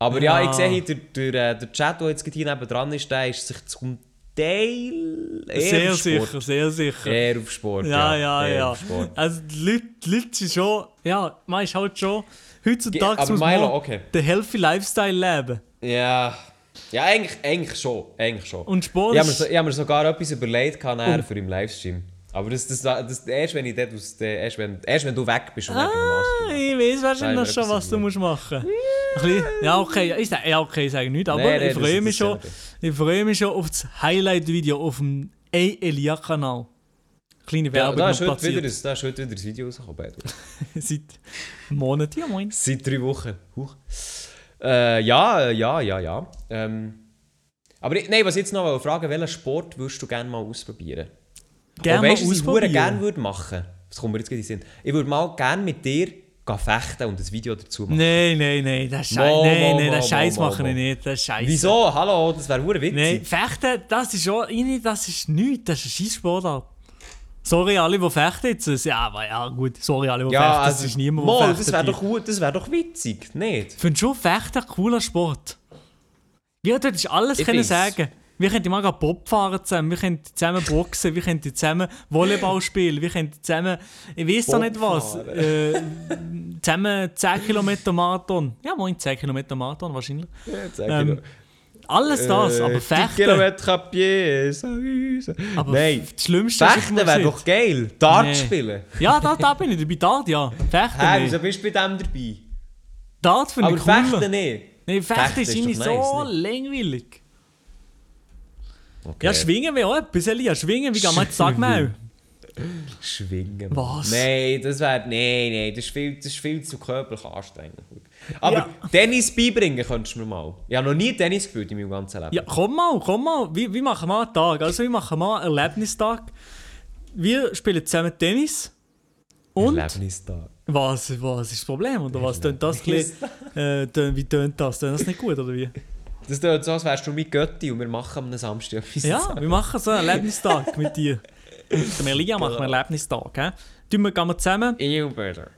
Aber ja,
Ja.
ich sehe hier, der, der, äh, der Chat, der jetzt hier nebendran ist, der ist sich zum Teil eher
Sehr
auf Sport.
sicher, sehr sicher.
Eher auf Sport,
Ja, ja, ja.
Sport.
Also die Leute, die Leute sind schon, ja, man ist halt schon, heutzutage
Aber
muss
Milo,
man
okay.
den Healthy Lifestyle leben.
Ja, ja eigentlich, eigentlich schon. Eigentlich schon.
Und Sport
ich habe mir, so, hab mir sogar etwas überlegt nachher für im Livestream. Aber das, das, das, erst wenn ich dort aus erst, wenn, erst wenn du weg bist und
Ah,
Master
ich weiß wahrscheinlich
Nein,
schon, was du musst machen musst. Bisschen, ja, okay, ich sage, ja, okay, ich sage nichts, aber
Nein, nein,
ich
das-
freue
das
mich schon.
ja
Ich freue mich schon auf das Highlight-Video auf dem Elia-Kanal. Kleine
Da,
Werbung
da,
noch
ist heute wieder, ein- da ist heute wieder ein Video rausgekommen.
Seit Monaten, ja moin.
Seit drei Wochen. Huch. Äh, ja, äh, ja, ja, ja. Ähm, aber ich, nein, was ich jetzt noch fragen, welchen Sport würdest du gerne mal ausprobieren?
Gerne mal
du, was ich
ausprobieren.
gerne würde machen? Das kommt mir jetzt gerade in den Sinn. Ich würde mal gerne mit dir fechten und ein Video dazu machen.
Nein, nein, nein, das Scheiß, nein,
mo,
das Scheiß machen ich nicht, das ist Scheiße.
Wieso? Hallo, das wäre hure witzig.
Nein, Fechten, das ist schon, irgendwie, das ist nichts, das ist ein Scheißsportart. Sorry alle, die fechten jetzt. Ja, aber ja gut, sorry alle, die
ja,
fechten,
also,
das ist niemand, der fechtet.
das wäre doch, gut- das wär doch witzig, nicht?
Ich finde schon Fechten ein cooler Sport. Wir ist alles
Ich
können sagen. Wir könnten mal Bob fahren zusammen, wir könnten zusammen boxen, wir könnten zusammen Volleyball spielen, wir könnten zusammen, ich weiß doch nicht was, äh, zusammen 10 Kilometer Marathon. Ja, moin, 10 Kilometer Marathon wahrscheinlich. Ähm, alles das,
Äh,
aber
10
Fechten.
Kilometer à pied.
Aber
Nein,
das Schlimmste
Fechten wäre doch geil. Dart
Nee.
spielen.
Ja, da, da bin ich dabei, Dart, ja. Fechten
Hä, wieso bist du bei dem dabei?
Dart finde
Aber
ich cooler.
Fechten nicht.
Nein, Fechten ist
ist
so
nice,
langweilig.
Okay.
Ja, schwingen wäre auch etwas, Elia. Schwingen, wie gehen wir jetzt sagen wir
Schwingen.
Was?
Nein, das wäre. Nein, nein, das ist viel, das ist viel zu körperlich anstrengend. Aber
Ja.
Tennis beibringen könntest du mir mal. Ich habe noch nie Tennis gespielt in meinem ganzen Leben.
Ja, komm mal, komm mal. Wie, wie machen wir einen Tag? Also, wir machen mal einen Erlebnistag. Wir spielen zusammen Tennis. Und?
Erlebnistag.
Was, was ist das Problem? Oder was tönt das? ein bisschen- Äh, tön- wie tönt das? Tönt das nicht gut, oder wie?
Das tut so, als wärst du mit Götti und wir machen am Samstag etwas
Ja,
zusammen.
wir machen so einen Erlebnistag mit dir. Mit dem Elia machen wir einen Erlebnistag. Tun wir, gehen wir zusammen ein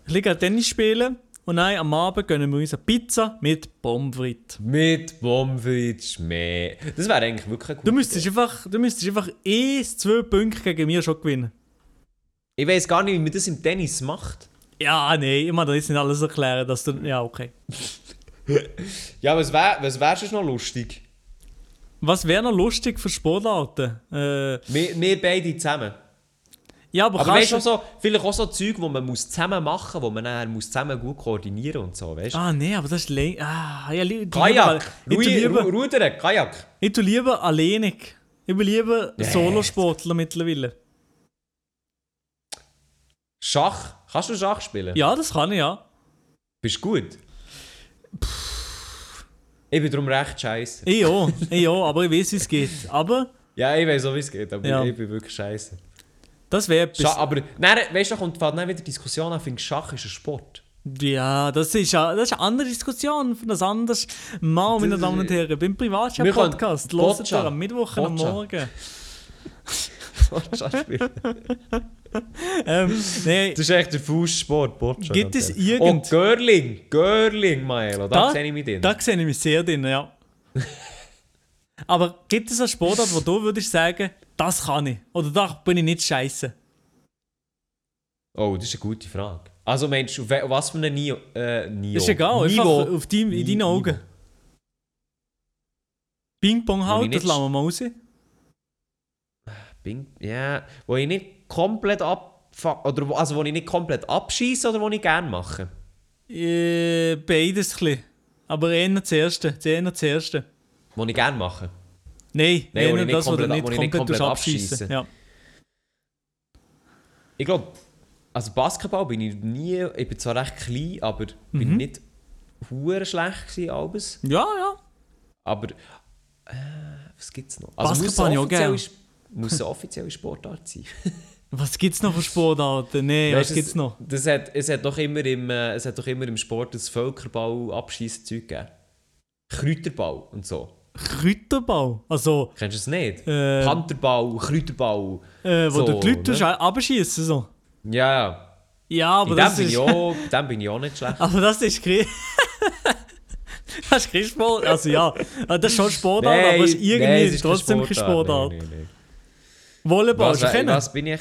bisschen Tennis spielen. Und dann am Abend gönnen wir uns eine Pizza mit Pommes frites.
Mit Pommes frites. Das wäre eigentlich wirklich
Du
gut.
müsstest einfach, du müsstest einfach eh zwei Punkte gegen mir schon gewinnen.
Ich weiß gar nicht, wie man das im Tennis macht.
Ja, nee, ich muss jetzt nicht alles erklären, dass du. Ja, okay.
Ja, was wäre was wär sonst noch lustig?
Was wäre noch lustig für Sportarten? Äh,
Wir, wir beide zusammen.
Ja, aber,
Aber weißt du, auch so, vielleicht auch so Zeug, die man muss zusammen machen muss, wo man dann muss zusammen gut koordinieren und so, weißt du?
Ah, nee, aber das ist le Ah, ja,
Kajak!
lieber,
Rudern, Kajak!
ich tu lieber alleinig. Ich bin lieber
Nee.
Solosportler mittlerweile.
Schach. Kannst du Schach spielen?
Ja, das kann ich, ja.
Bist du gut? Ich bin darum recht scheiße.
Ich ja, ich ja, aber ich weiß, wie es geht. Aber
Ja, ich weiß auch, wie es geht, aber
Ja.
ich bin wirklich scheiße.
Das wäre
aber, nein, weißt du, kommt fällt dann wieder Diskussion an, findest Schach ist ein Sport?
Ja, das ist, ja, das ist eine andere Diskussion von das anders. Mal, meine Damen und Herren, beim Privatchat-Podcast. Hört
Boccia.
ihr am Mittwoch und am
Boccia.
Morgen.
Spielen.
Ähm, nee,
Das ist echt der Fußsport, Boccia.
Gibt es
Und
irgend-
Curling, Curling, Maelo, da,
Da-
sehe ich mich drin.
da sehe ich mich sehr drin, ja. Aber gibt es eine Sportart, wo du würdest sagen, das kann ich? Oder da bin ich nicht scheiße?
Oh, das ist eine gute Frage. Also meinst du, was für ein Nio, äh, Nio?
Das ist egal,
Niveau.
einfach auf dein, in deinen Augen.
Niveau.
Ping-Pong halt, das lassen wir mal raus.
Bing, ja, wo ich nicht komplett ab, oder also wo ich nicht komplett abschieße oder wo ich gerne mache.
Äh, beides ein bisschen. Aber eher das erste. Eher das erste.
Wo ich gerne mache.
Nein,
Nein, nicht
das, was du nicht komplett,
komplett
abschießen. Ja.
Ich glaube, also Basketball bin ich nie, ich bin zwar recht klein, aber
Mhm.
bin nicht hure schlecht gewesen, Albus.
ja, ja.
Aber, äh, was gibt's noch? Also
Basketball auch
offiziell ist- muss eine offizielle Sportart sein.
Was gibt es noch für Sportarten? Nein, was
Weißt du,
gibt es noch?
Das hat, es, hat doch immer im, äh, es hat doch immer im Sport das Völkerball abschießen Zeug gegeben. Kräuterball und so.
Kräuterball. Also,
Kennst du es nicht?
äh,
Panterball, Kräuterball.
äh, wo
so,
du die Leute
ne?
abschießen so.
Ja, ja.
Ja, aber
In dem,
das
bin
ist...
ich auch, dem bin ich auch nicht schlecht.
Aber das ist kein... das ist kein Sport. Also ja, das ist schon Sportart, aber es ist irgendwie
nein, es ist
trotzdem keine Sportart.
Nein, nein, nein.
Volleyball,
Was, was bin ich...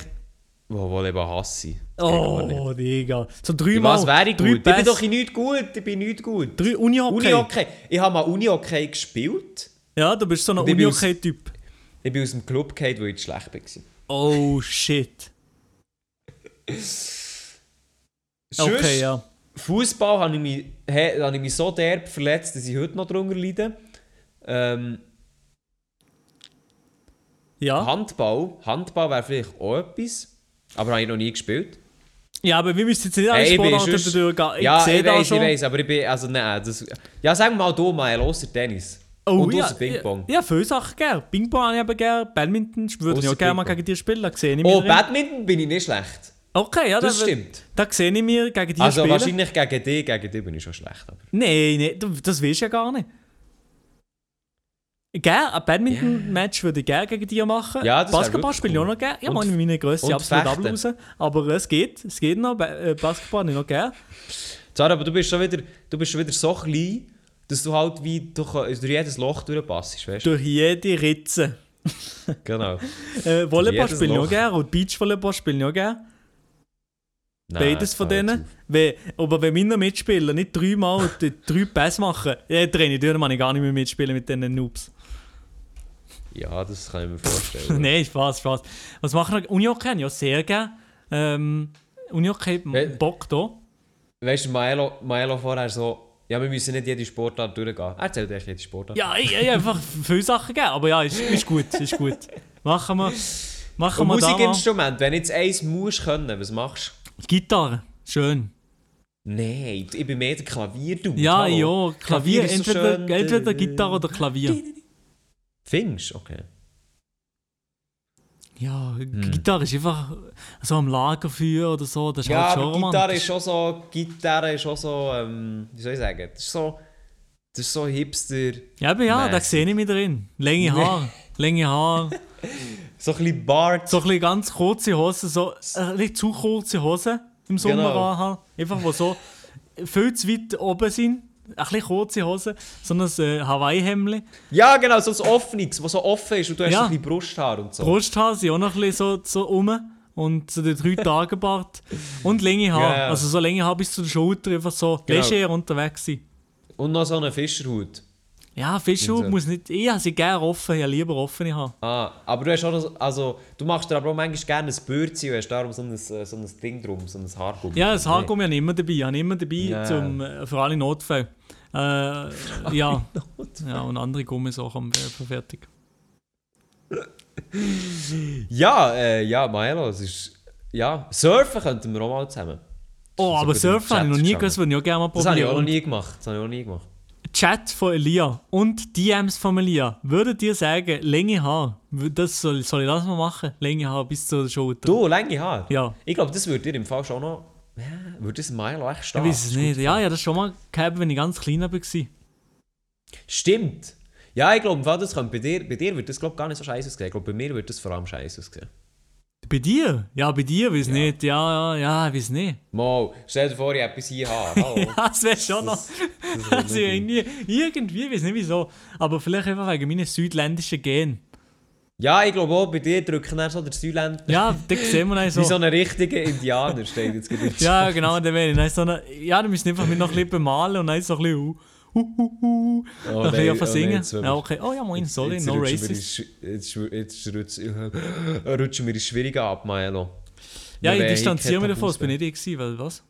Wo Volleyball hasse ich. Gar nicht.
Oh, Digga. So dreimal...
was wäre ich
drei
gut? Ich bin doch in nichts gut. Ich bin nicht gut.
Drei Unihockey.
Unihockey. Ich habe mal Unihockey gespielt.
Ja, du bist so ein
Und ich bin aus-
Unihockey-Typ.
Ich bin aus dem Club gefallen, wo ich schlecht war.
Oh, shit. Okay, ja.
Fußball habe ich, mich, he, habe ich mich so derb verletzt, dass ich heute noch darunter leide. Ähm,
Ja.
Handball. Handball wäre vielleicht auch etwas. Aber habe ich noch nie gespielt.
Ja, aber wir müssen jetzt nicht alle
Hey,
Sportarten
sonst-
durchgehen. Ich
ja, ich weiß, ich weiß, aber ich bin. Also, nein, das. Ja, sag mal du mal, los Tennis.
Oh,
Und
ja,
Ping-Pong.
Ja, ja, viele Sachen gerne. Ping-Pong habe ich aber gerne. Badminton würde ich auch gerne mal gegen dich spielen. Da sehe ich
Oh. Badminton bin ich nicht schlecht.
Okay, ja,
Das
da,
stimmt.
Da sehe ich mir gegen dich
Also
spielen.
wahrscheinlich gegen dich, gegen dich bin ich schon schlecht. Aber.
Nein, nein, du- das willst du ja gar nicht. Gerne, ein Badminton-Match würde ich gerne gegen dich machen.
Ja,
Basketball spiele ich auch
cool.
noch gerne. Ja, mal in meine Größe absolut raus. Aber es geht, es geht noch. Äh, Basketball ich noch gerne.
Sarah, aber du bist schon wieder, du bist schon wieder so klein, dass du halt wie durch, durch jedes Loch durchpasst, weißt du?
Durch jede Ritze.
Genau.
Äh, Volleyball spiele ich auch gerne und Beachvolleyball spiele ich auch gerne.
Nein,
Beides von denen. Wenn, aber wenn meine Mitspieler nicht dreimal drei Pässe machen, dann kann ich gar nicht mehr mitspielen mit diesen Noobs.
Ja, das kann ich mir vorstellen.
Nein, Spaß, Spaß. Was machen wir? Unihockey habe ich ja sehr gerne. Ähm, Unihockey
We-
Bock da.
weißt du, Maelo, Maelo vorher so, ja, wir müssen nicht jede Sportart durchgehen. Er erzählt echt jede Sportart.
Ja, ich, ich einfach viele Sachen gegeben, aber ja, ist, ist gut, ist gut. Machen wir, machen wir.
Musikinstrument, wenn du jetzt eins musst können, was machst
Gitarre, schön.
du? Nein, ich bin mehr der Klavier, du.
Ja,
Hallo.
ja, Klavier,
ist so
entweder,
schön.
entweder Gitarre oder Klavier.
Findest Okay.
Ja, Gitarre ist einfach so am Lagerfeuer oder so, das ist
Ja,
halt schon
aber Gitarre
romantisch.
ist schon so, Gitarre ist schon so, ähm, wie soll ich sagen, das ist so, das ist so Hipster,
Ja, aber ja, da sehe ich mich drin. Lange Haare, lange Haare,
so ein bisschen Bart.
so ein bisschen ganz kurze Hosen, so ein bisschen zu kurze Hosen im Sommer
Genau.
anhaben. Einfach, wo so viel zu weit oben sind. Ein bisschen kurze Hosen, so ein äh, Hawaii-Hemdli.
Ja, genau, so ein offenes, was so offen ist und du hast
Ja.
so ein bisschen Brusthaar und so.
Brusthaar sind auch noch ein bisschen so, so rum. Und so der drei Tage Bart. Und lange Haare.
Ja.
Also so lange Haare bis zu der Schulter, einfach so
Genau.
leger unterwegs sein.
Und noch so einen Fischerhut.
Ja,
Und so.
muss nicht. Ich habe sie gerne offen, ich habe lieber offene Haare.
Ah, aber du hast auch noch, also, du machst dir aber auch manchmal gerne ein Bürzi und hast darum so ein, so ein Ding drum, so ein Haargummi.
Ja, das Haargummi habe ich immer dabei. Habe ich immer dabei
Ja.
zum, äh, für alle Notfälle. Äh, ja. ja, und andere Gummis auch am äh, fertig.
Ja, äh, ja, Maelo, es ist, ja, surfen könnten wir auch mal zusammen.
Oh, aber Surfen habe ich noch nie gewusst, würde ich auch gerne mal
Das habe ich auch noch
probieren.
nie gemacht, das habe ich auch noch nie gemacht.
Chat von Elia und DMs von Elia. Würdet ihr sagen, lange Haar, das soll, soll ich das mal machen? Lange Haar bis zur Schulter.
Du, lange Haare?
Ja.
Ich glaube, das würde dir im Fall schon noch, ja, würde das Maelo echt stehen.
Ich weiß es nicht. Ja, ja, das schon mal gehabt, wenn ich ganz klein war.
Stimmt. Ja, ich glaube, das könnte bei dir, bei dir wird das glaub, gar nicht so scheiße aussehen. Ich glaube, bei mir wird das vor allem scheiße aussehen.
Bei dir? Ja, bei dir, weiß
Ja.
nicht. Ja, ja, ja, weiß nicht.
Mal, stell dir vor, ich etwas hier habe.
Ja, das wäre schon noch.
Das, das
irgendwie, irgendwie, weiß nicht wieso. Aber vielleicht einfach wegen meinen südländischen Gen.
Ja, ich glaube auch, bei dir drücken dann so der Südländer.
Ja, da sehen wir dann
Wie so
so.
ein richtiger Indianer steht jetzt gerade.
Ja, genau, dann wäre ich. Dann so eine, ja, müssen wir einfach mit noch ein bisschen bemalen und dann so ein bisschen. Uh,
Oh,
bisschen
nein,
einfach
oh
singen.
nein, jetzt,
ja, okay. Oh ja, moin, sorry,
jetzt
no
rutschen wir
racist.
Schwi- Jetzt, schw- jetzt rutschen, wir ins Schwierige ab, Maelo.
Ja, ich
Wir
distanziere mich davon, das bin nicht ich gewesen, weil was?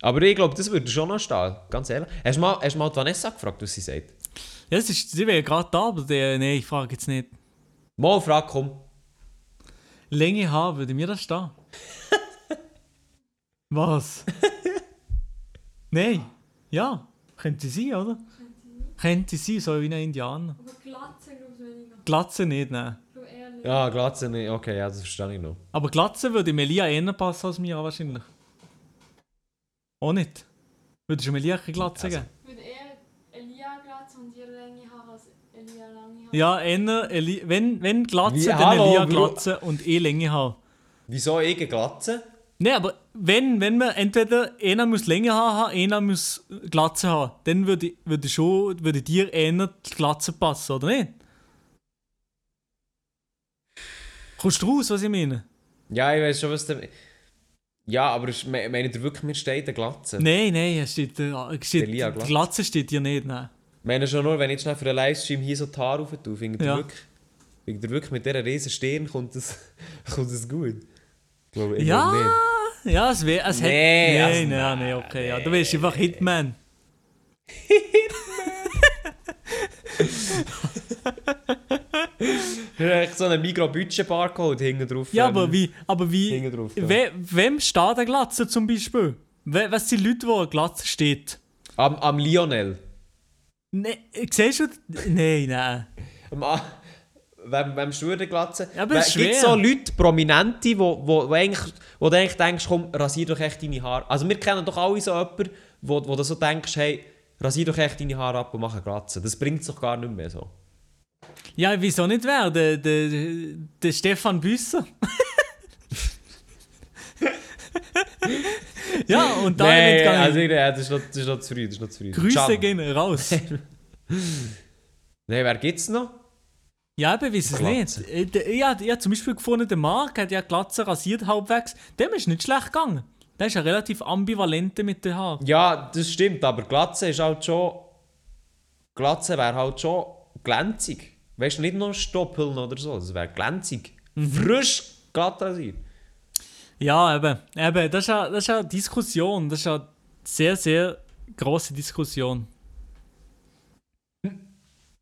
Aber ich glaube, das würde schon noch stehen, ganz ehrlich. Hast du mal, hast du mal Vanessa gefragt, was sie sagt?
Ja, das ist, sie wäre gerade da, aber der, nee, ich frage jetzt nicht.
Mal, frag, komm.
Länge Haar, würde mir das stehen? Was? Nein. Ja, könnte sein, oder? Könnte sein, so wie ein Indianer.
Aber Glatze glaube ich weniger.
Glatze nicht, nein.
Ja, Glatze nicht. Okay, ja, das verstehe ich noch.
Aber Glatze würde Melia eher passen als mir wahrscheinlich. Auch nicht. Würdest du Melia keine Glatze
Also,
geben?
Ich würde eher Elia Glatze und ihr lange Haare als Elia lange Haare.
Ja, eher Eli wenn, wenn Glatze,
Wie?
dann
Hallo,
Elia. Glatze und eh Länge Haar.
Wieso ich eine Glatze?
Nein, aber wenn, wenn man entweder einer muss länger Haare haben, einer muss Glatze haben, dann würde, ich- würde, schon, würde dir eher die Glatze passen, oder nicht? Kommst du raus, was ich meine?
Ja, ich weiß schon, was der... Ja, aber ich me- meint ihr wirklich, mir steht eine Glatze?
Nein, nein, es steht, äh, es steht,
Der Glatze.
Glatze steht dir nicht. Nein.
Ich meine schon nur, wenn ich jetzt schnell für einen Livestream hier so die Haare rauf tue, findet ihr
Ja.
wirklich... Wirklich mit dieser riesen Stirn kommt das, kommt das gut? Glaube, ich
Ja, ja, es wäre. Es hätte-
Nee,
nein,
also
nein,
nein,
okay, ja, du bist einfach Hitman.
Habe echt so einen Micro-Budget-Barcode hinten drauf.
Ja,
ähm,
aber wie, aber wie,
drauf, ja.
we, wem steht eine Glatze zum Beispiel? We, was sind Leute, wo eine Glatze steht?
Am, am Lionel.
Ne, siehst du? Nein, nein.
Am, wem, wem schwört die Glatze?
Ja, aber
Gibt so Leute, Prominente, wo, wo, wo, eigentlich, wo du eigentlich denkst, komm, rasier doch echt deine Haare. Also wir kennen doch alle so jemanden, wo, wo du so denkst, hey, rasier doch echt deine Haare ab und mach eine Glatze. Das bringt es doch gar nicht mehr so.
Ja, wieso nicht wer? Der, der, der Stefan Büsser. ja, und da wird gar
also,
nicht.
ja, das ist noch, das ist noch zu früh, das ist noch zu früh.
Grüße
Schade.
gehen raus.
Nein, wer gibt's noch?
Ja, eben, weiß es nicht. Äh, Ich habe ja, zum Beispiel gefunden, der Marc hat ja die Glatze rasiert halbwegs. Dem ist nicht schlecht gegangen. Der ist ja relativ ambivalent mit den Haaren.
Ja, das stimmt, aber Glatze ist halt schon... Glatze wäre halt schon glänzig. Weißt du, nicht nur Stoppeln oder so, das wäre glänzig.
Mhm.
Frisch glatt rasiert.
Ja, eben. eben das, ist ja, das ist ja eine Diskussion. Das ist ja eine sehr, sehr grosse Diskussion.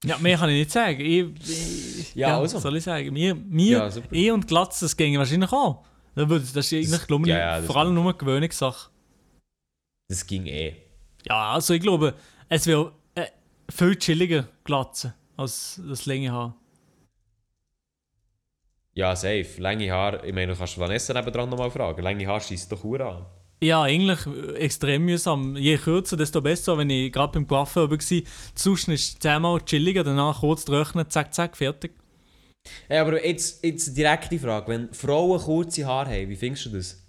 Ja, mehr kann ich nicht sagen. Ich, ich,
Ja, also.
soll ich sagen? Mir, mir
Ja,
ich und Glatze, das ginge wahrscheinlich auch. Das ist eigentlich, glaube ich,
ja, ja,
vor allem nur eine Gewöhnungssache.
Das ging eh.
Ja, also ich glaube, es wäre äh, viel chilliger Glatze als das lange Haar.
Ja, safe. Lange Haare, ich meine, du kannst Vanessa nebendran nochmal fragen. Lange Haare schießt doch Uhr an.
Ja, eigentlich extrem mühsam. Je kürzer, desto besser. Wenn ich gerade beim Coiffeur war, sonst ist es zehnmal chilliger, danach kurz trocknen, zack, zack, fertig.
Hey, aber jetzt, jetzt direkt die Frage. Wenn Frauen kurze Haare haben, wie findest du das?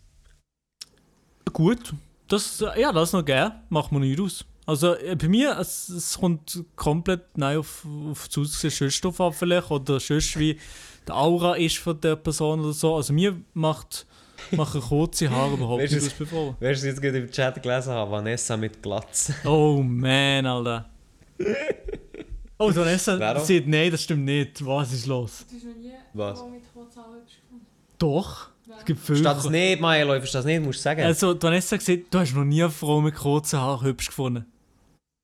Gut, das, ja, das noch gern, macht man nicht aus. Also äh, bei mir, es, es kommt komplett neu auf, auf das Aussehen, drauf an vielleicht, oder sonst wie die Aura ist von der Person oder so. Also mir macht, machen kurze Haare überhaupt
Weißt
nicht Frauen.
Weißt du, jetzt gerade im Chat gelesen habe, Vanessa mit Glatze.
Oh man, Alter. Oh, Vanessa
auch?
sieht, nein, das stimmt nicht. Was ist los?
Du hast noch nie
Was?
Frau mit kurzen Haaren gefunden.
Doch, es gibt viele.
Verstehst du das nicht, Maelo? Ich verstehe das nicht, musst du sagen.
Also, Vanessa gesagt, du hast noch nie eine Frau mit kurzen Haaren hübsch gefunden.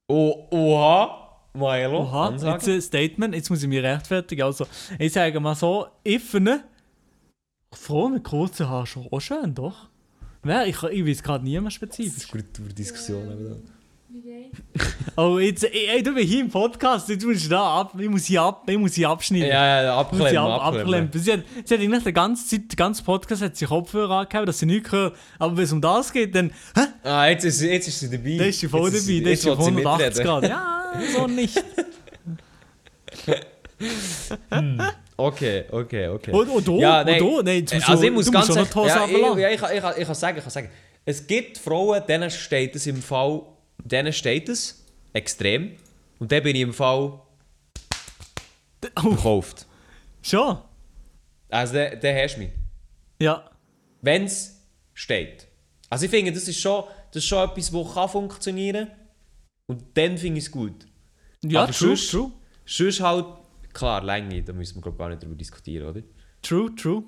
oh, oha, Maelo.
Oha,
Ansage.
jetzt ein Statement, jetzt muss ich mich rechtfertigen. Also, ich sage mal so, ich finde, Frau mit kurzen Haaren schon auch schön, doch. Wer? Ich, ich weiß gerade niemand
Das
spezifisch.
ist eine gute Diskussion. aber da.
Wie geht?
Oh, jetzt, ey, du bist hier im Podcast, jetzt musst du da ab, ich muss hier, ab, ich muss hier abschneiden.
Ja, ja, abklemmen,
ab,
abklemmen.
Sie hat, sie hat eigentlich die ganze Zeit, den ganzen Podcast hat sie Kopfhörer angehört, dass sie nichts hört. Aber wenn es um das geht, dann, hä?
Ah, jetzt ist, jetzt ist sie dabei.
Da ist sie voll
Jetzt
dabei, da ist sie auf 180
mitreden.
Grad. Ja, so nicht.
Okay, okay, okay.
Und, und du,
Ja,
und
nein.
du, nein, jetzt musst
also ich muss ganz
Hose
ja, ich, ja, ich, kann- ich, kann- ich kann sagen, ich kann sagen. Es gibt Frauen, denen steht es im Fall, denen steht es extrem. Und dann bin ich im Fall
Oh,
gekauft.
schon?
Also dann, dann hast du mich.
Ja.
Wenn es steht. Also ich finde, das ist schon, das ist schon etwas, das kann funktionieren Und dann finde ich es gut.
Ja,
Aber
true,
sonst-
true.
Sonst halt, klar, Länge, da müssen wir glaub, gar nicht drüber diskutieren, oder?
True, true.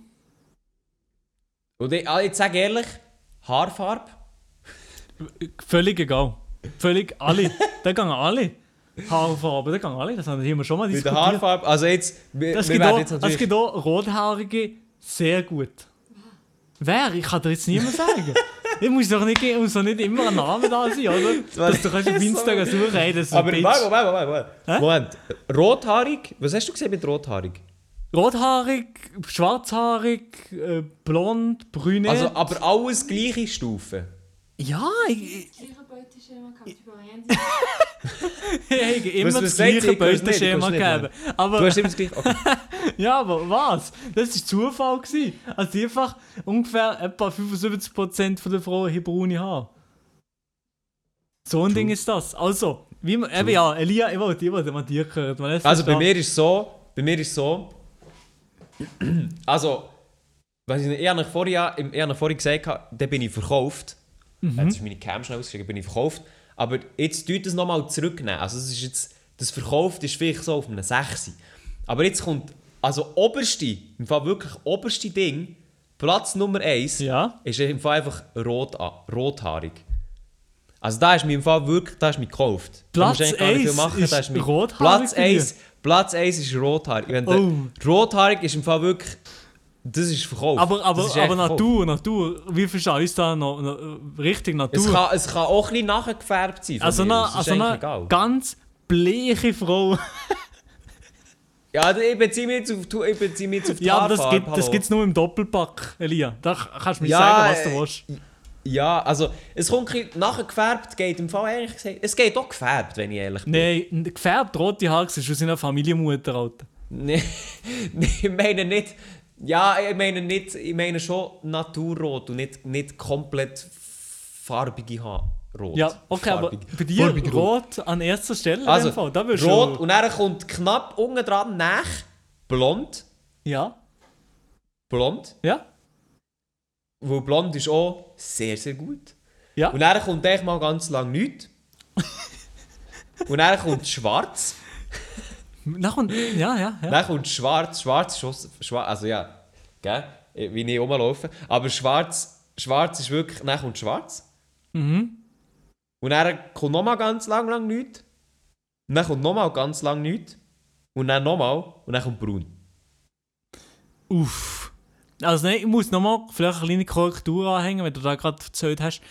Und ich, ah, jetzt sage ehrlich, Haarfarbe,
Völlig egal. Völlig alle. da gehen alle. Haarfarben, da gehen alle. Das haben wir schon mal
mit der
diskutiert.
Haarfarbe, also jetzt, wir,
Das
wir
gibt, auch,
jetzt
es gibt auch Rothaarige sehr gut. Wer? Ich kann dir jetzt niemand sagen. ich muss doch nicht, ich muss doch nicht immer ein Name da sein, oder? Dass du kannst auf Instagram suchen, hey, das ist ein
Aber. Moment, Moment, Moment, Moment.
Hä?
Moment. Rothaarig, was hast du gesehen mit rothaarig?
Rothaarig, schwarzhaarig, äh, blond, brünett.
Also, aber alles gleiche Stufe.
Ja, ich, ich,
Beuteschema gehabt
ich habe immer das gleiche Beuteschema gegeben.
Du
Aber,
hast immer das gleiche. Okay.
ja, aber was? Das war Zufall. Gewesen. Also einfach ungefähr etwa 75% von der Frauen haben braune Haare. So ein Ding ist das. Also, wie man, eben ja, Elia, ich wollte, ich wollte mal dir hören.
Also bei mir ist so, bei mir ist so, also, was ich nicht, ich habe euch vorher, euch vorher gesagt, habe, dann bin ich verkauft.
Mhm.
Jetzt ist meine Cam schnell ausgeschrieben, bin ich verkauft. Aber jetzt tut das nochmal zurücknehmen. Also es ist jetzt, das Verkauft ist vielleicht so auf einem 6. Aber jetzt kommt, also oberste, im Fall wirklich oberste Ding, Platz Nummer 1,
Ja.
ist im Fall einfach rot, rothaarig. Also da ist mir im Fall wirklich, da ist mir gekauft. Da
Platz
musst du eigentlich gar nicht viel
eins
machen, da
ist
mir-
rothaarig
Platz
bei dir?
1, Platz 1 ist rothaarig.
Oh.
Rothaarig ist im Fall wirklich, das ist verkauft.
Aber, aber, aber
verkauft.
Natur, Natur, wie verstehe ich da noch, noch äh, richtig Natur?
Es kann, es kann auch ein bisschen nachgefärbt sein.
also eine, also eine ganz bleiche Frau.
Ja, ich beziehe mich jetzt auf, ich beziehe mich jetzt auf die
ja, aber das gibt es gibt's nur im Doppelpack, Elia. Da kannst du mir
Ja,
sagen, was du
äh,
willst.
Ja, also es kommt nachher gefärbt, geht im Fall ehrlich gesagt. Es geht auch gefärbt, wenn ich ehrlich bin.
Nein, gefärbt rote Haare ist aus seiner Familienmutter, Alter.
Nee, ich meine nicht. Ja, ich meine nicht, ich meine schon naturrot und nicht, nicht komplett farbige Haare. Rot.
Ja, okay, aber
Farbig.
bei dir
Farbig
rot an erster Stelle
Also,
Fall. Da wirst
rot
du...
und dann kommt knapp unten dran nach blond.
Ja,
Blond.
ja,
Weil blond ist auch sehr, sehr gut.
ja.
Und dann kommt echt mal ganz lang nichts. und dann kommt schwarz.
Dann kommt... Ja, ja, ja.
Dann kommt schwarz. Schwarz ist schwarz, also ja, gell? wie ich rumlaufe. Aber schwarz, schwarz ist wirklich, dann kommt schwarz.
Mhm.
Und dann kommt nochmal ganz lang, lang nichts. Und dann kommt nochmal ganz lang nichts. Und dann nochmal. Und dann kommt braun.
Uff. Also nein, ich muss nochmal vielleicht eine kleine Korrektur anhängen, wenn du da gerade erzählt hast.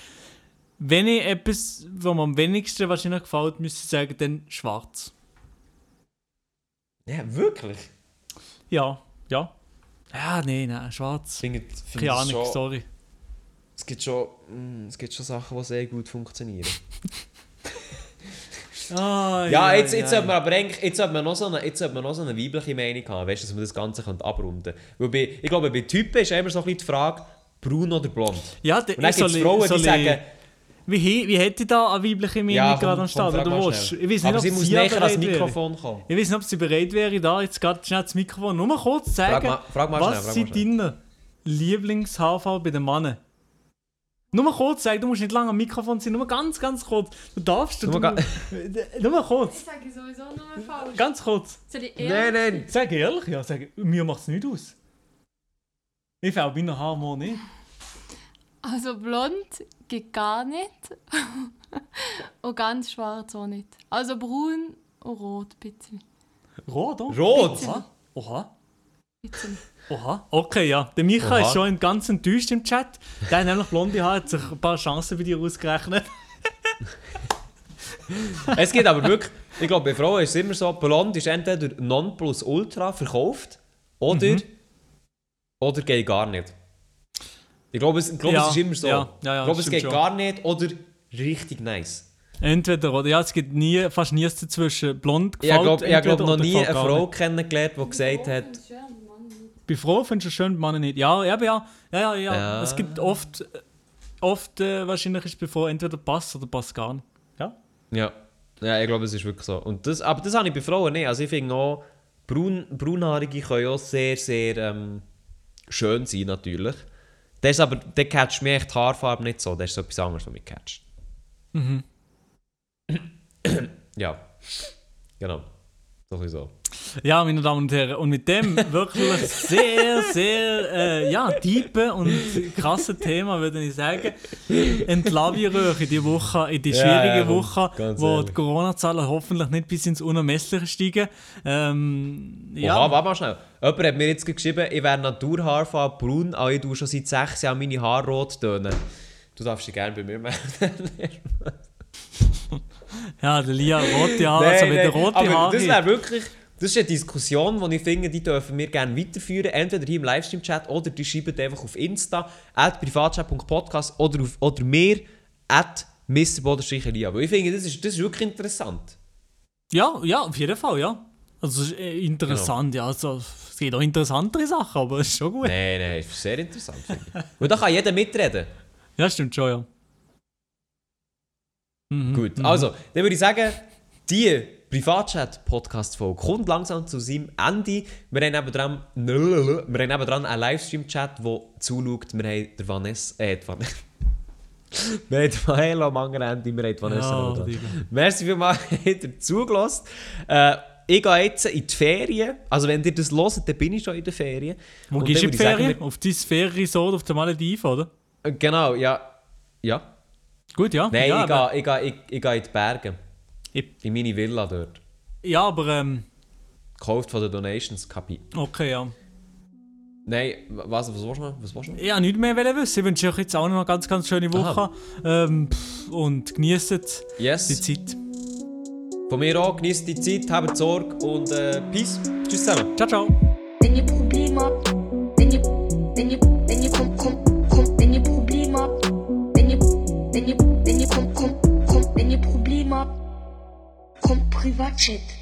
Wenn ich etwas, was mir am wenigsten wahrscheinlich gefällt, müsste ich sagen, dann schwarz.
Ja, wirklich?
Ja, ja. Ja, nein, nein, schwarz.
Finde, finde
Keine Ahnung,
schon,
sorry.
es, gibt schon, mm, es gibt schon Sachen, die sehr gut funktionieren.
Ah,
Ja, jetzt, jetzt sollte man aber eigentlich jetzt sollte man noch so eine, jetzt sollte man noch so eine weibliche Meinung haben, weißt, dass man das Ganze könnte abrunden könnte. Ich glaube, bei Typen ist immer so ein bisschen die Frage, braun oder blond.
Ja, der,
Und dann gibt es Frauen, die sagen,
Wie, he- wie hätte ich da eine weibliche Meinung
ja,
gerade am Start?
komm,
willst?
schnell.
Ich weiß nicht,
Aber
ob
sie muss
sie
näher ans
bereit wäre.
Mikrofon kommen.
Ich weiß nicht, ob sie bereit wäre, da jetzt gerade schnell das Mikrofon nur mal kurz zu sagen,
Frag mal, frag mal
was sind deine Lieblings-HV bei den Männern? Nur mal kurz sagen, du musst nicht lange am Mikrofon sein, nur ganz, ganz kurz. Du darfst, du,
Nur mal
du, nur mal
Ich
kurz,
sage sowieso nur falsch.
ganz kurz.
Soll ich
Nein,
ehrlich
nein.
Sag ehrlich, ja, sag, mir macht es nicht aus. Ich fällt meinen Haaren mal nicht.
Also blond geht gar nicht. und ganz schwarz auch nicht. Also braun und rot bisschen.
Rot, oder?
Rot?
Oha. Oha. Oha. Okay, ja. Der Micha
Oha.
ist schon ganz enttäuscht im Chat. Der hat nämlich blonde Haare, hat sich ein paar Chancen bei dir ausgerechnet.
Es geht aber wirklich, ich glaube, bei Frauen ist es immer so, blond ist entweder Nonplusultra verkauft oder,
Mhm.
oder geht gar nicht. Ich glaube, es, ich glaube,
Ja,
es ist immer so.
ja, ja, ja,
ich glaube, es geht
schon.
gar nicht oder richtig nice.
Entweder oder. Ja, es gibt nie, fast nie dazwischen. Blond
Ich glaube,
gefällt
ich habe glaub,
entweder
noch nie eine Frau
nicht.
kennengelernt, die gesagt hat,
Bei Frauen findest du schön, bei Männern nicht. Ja, eben, ja. Ja, ja, ja. Es gibt oft, oft äh, wahrscheinlich ist bei Frauen entweder passt oder passt gar nicht. Ja.
ja, ja, ich glaube, es ist wirklich so. Und das, aber das habe ich bei Frauen nicht. Also ich finde auch, Braun, Braunhaarige können auch sehr, sehr ähm, schön sein, natürlich. Das ist aber, der catcht mich echt die Haarfarbe nicht so. Das ist so etwas anderes, was mich catcht.
Mhm.
Ja, genau. So ein bisschen so.
Ja, meine Damen und Herren, und mit dem wirklich sehr, sehr äh, ja, tiefen und krassen Thema würde ich sagen, entlasse ich euch in die Woche, in die
Ja,
schwierige
ja, komm,
Woche, wo
ehrlich.
die Corona-Zahlen hoffentlich nicht bis ins Unermessliche steigen. Ähm, ja,
Oha, warte mal schnell. Jemand hat mir jetzt geschrieben, ich wäre Naturhaarfarbe braun, aber ich tue schon seit sechs Jahren meine Haare rot tönen. Du darfst dich gerne bei mir melden.
ja, der Lia, rote Haare, also wenn der rote
aber das wäre wirklich... Das ist eine Diskussion, die ich finde, die dürfen wir gerne weiterführen. Entweder hier im Livestream-Chat oder die schreiben einfach auf Insta, at privatchat.podcast oder, auf, oder mir, at Mr. Bodenstrich Elia. Aber ich finde, das ist, das ist wirklich interessant.
Ja, ja, auf jeden Fall, ja. Also es ist äh, interessant, ja. Also, es gibt auch interessantere Sachen, aber es ist schon gut.
Nein, nein, ist sehr interessant. Und da kann jeder mitreden.
Ja, stimmt schon, ja. Mhm,
Gut,
mhm.
also, dann würde ich sagen, die Privatchat-Podcast-Folge kommt langsam zu seinem Ende. Wir haben nebendran, wir haben nebendran einen Livestream-Chat, der zuschaut. Wir haben der Vanessa, äh, die Vanessa. wir haben Maela am anderen Ende, wir haben die Vanessa
Ja.
Merci vielmals, habt ihr zugelassen. Äh, ich gehe jetzt in die Ferien. Also wenn ihr das hört, dann bin ich schon in den Ferien.
Wo gehst du in die
ich sagen,
Ferien? Auf dein Ferienresort auf der Malediven, oder?
wir- Genau, ja. Ja.
Gut, ja.
Nein,
ja,
ich,
aber,
gehe, ich, gehe, ich, ich gehe in die Berge.
Ich-
In meine Villa dort.
ja, aber ähm,
Gekauft von den Donations, Kapi.
okay, ja.
Nein, was, was willst du noch? Was willst du noch?
Ja, nichts mehr wollen wissen. Ich wünsche euch jetzt auch noch eine ganz, ganz schöne Woche. Ähm, und genießt die
Yes.
Zeit.
Von mir auch, genießt die Zeit, habt Sorge und äh, Peace. Tschüss zusammen.
Ciao, ciao.
Wenn ihr, wenn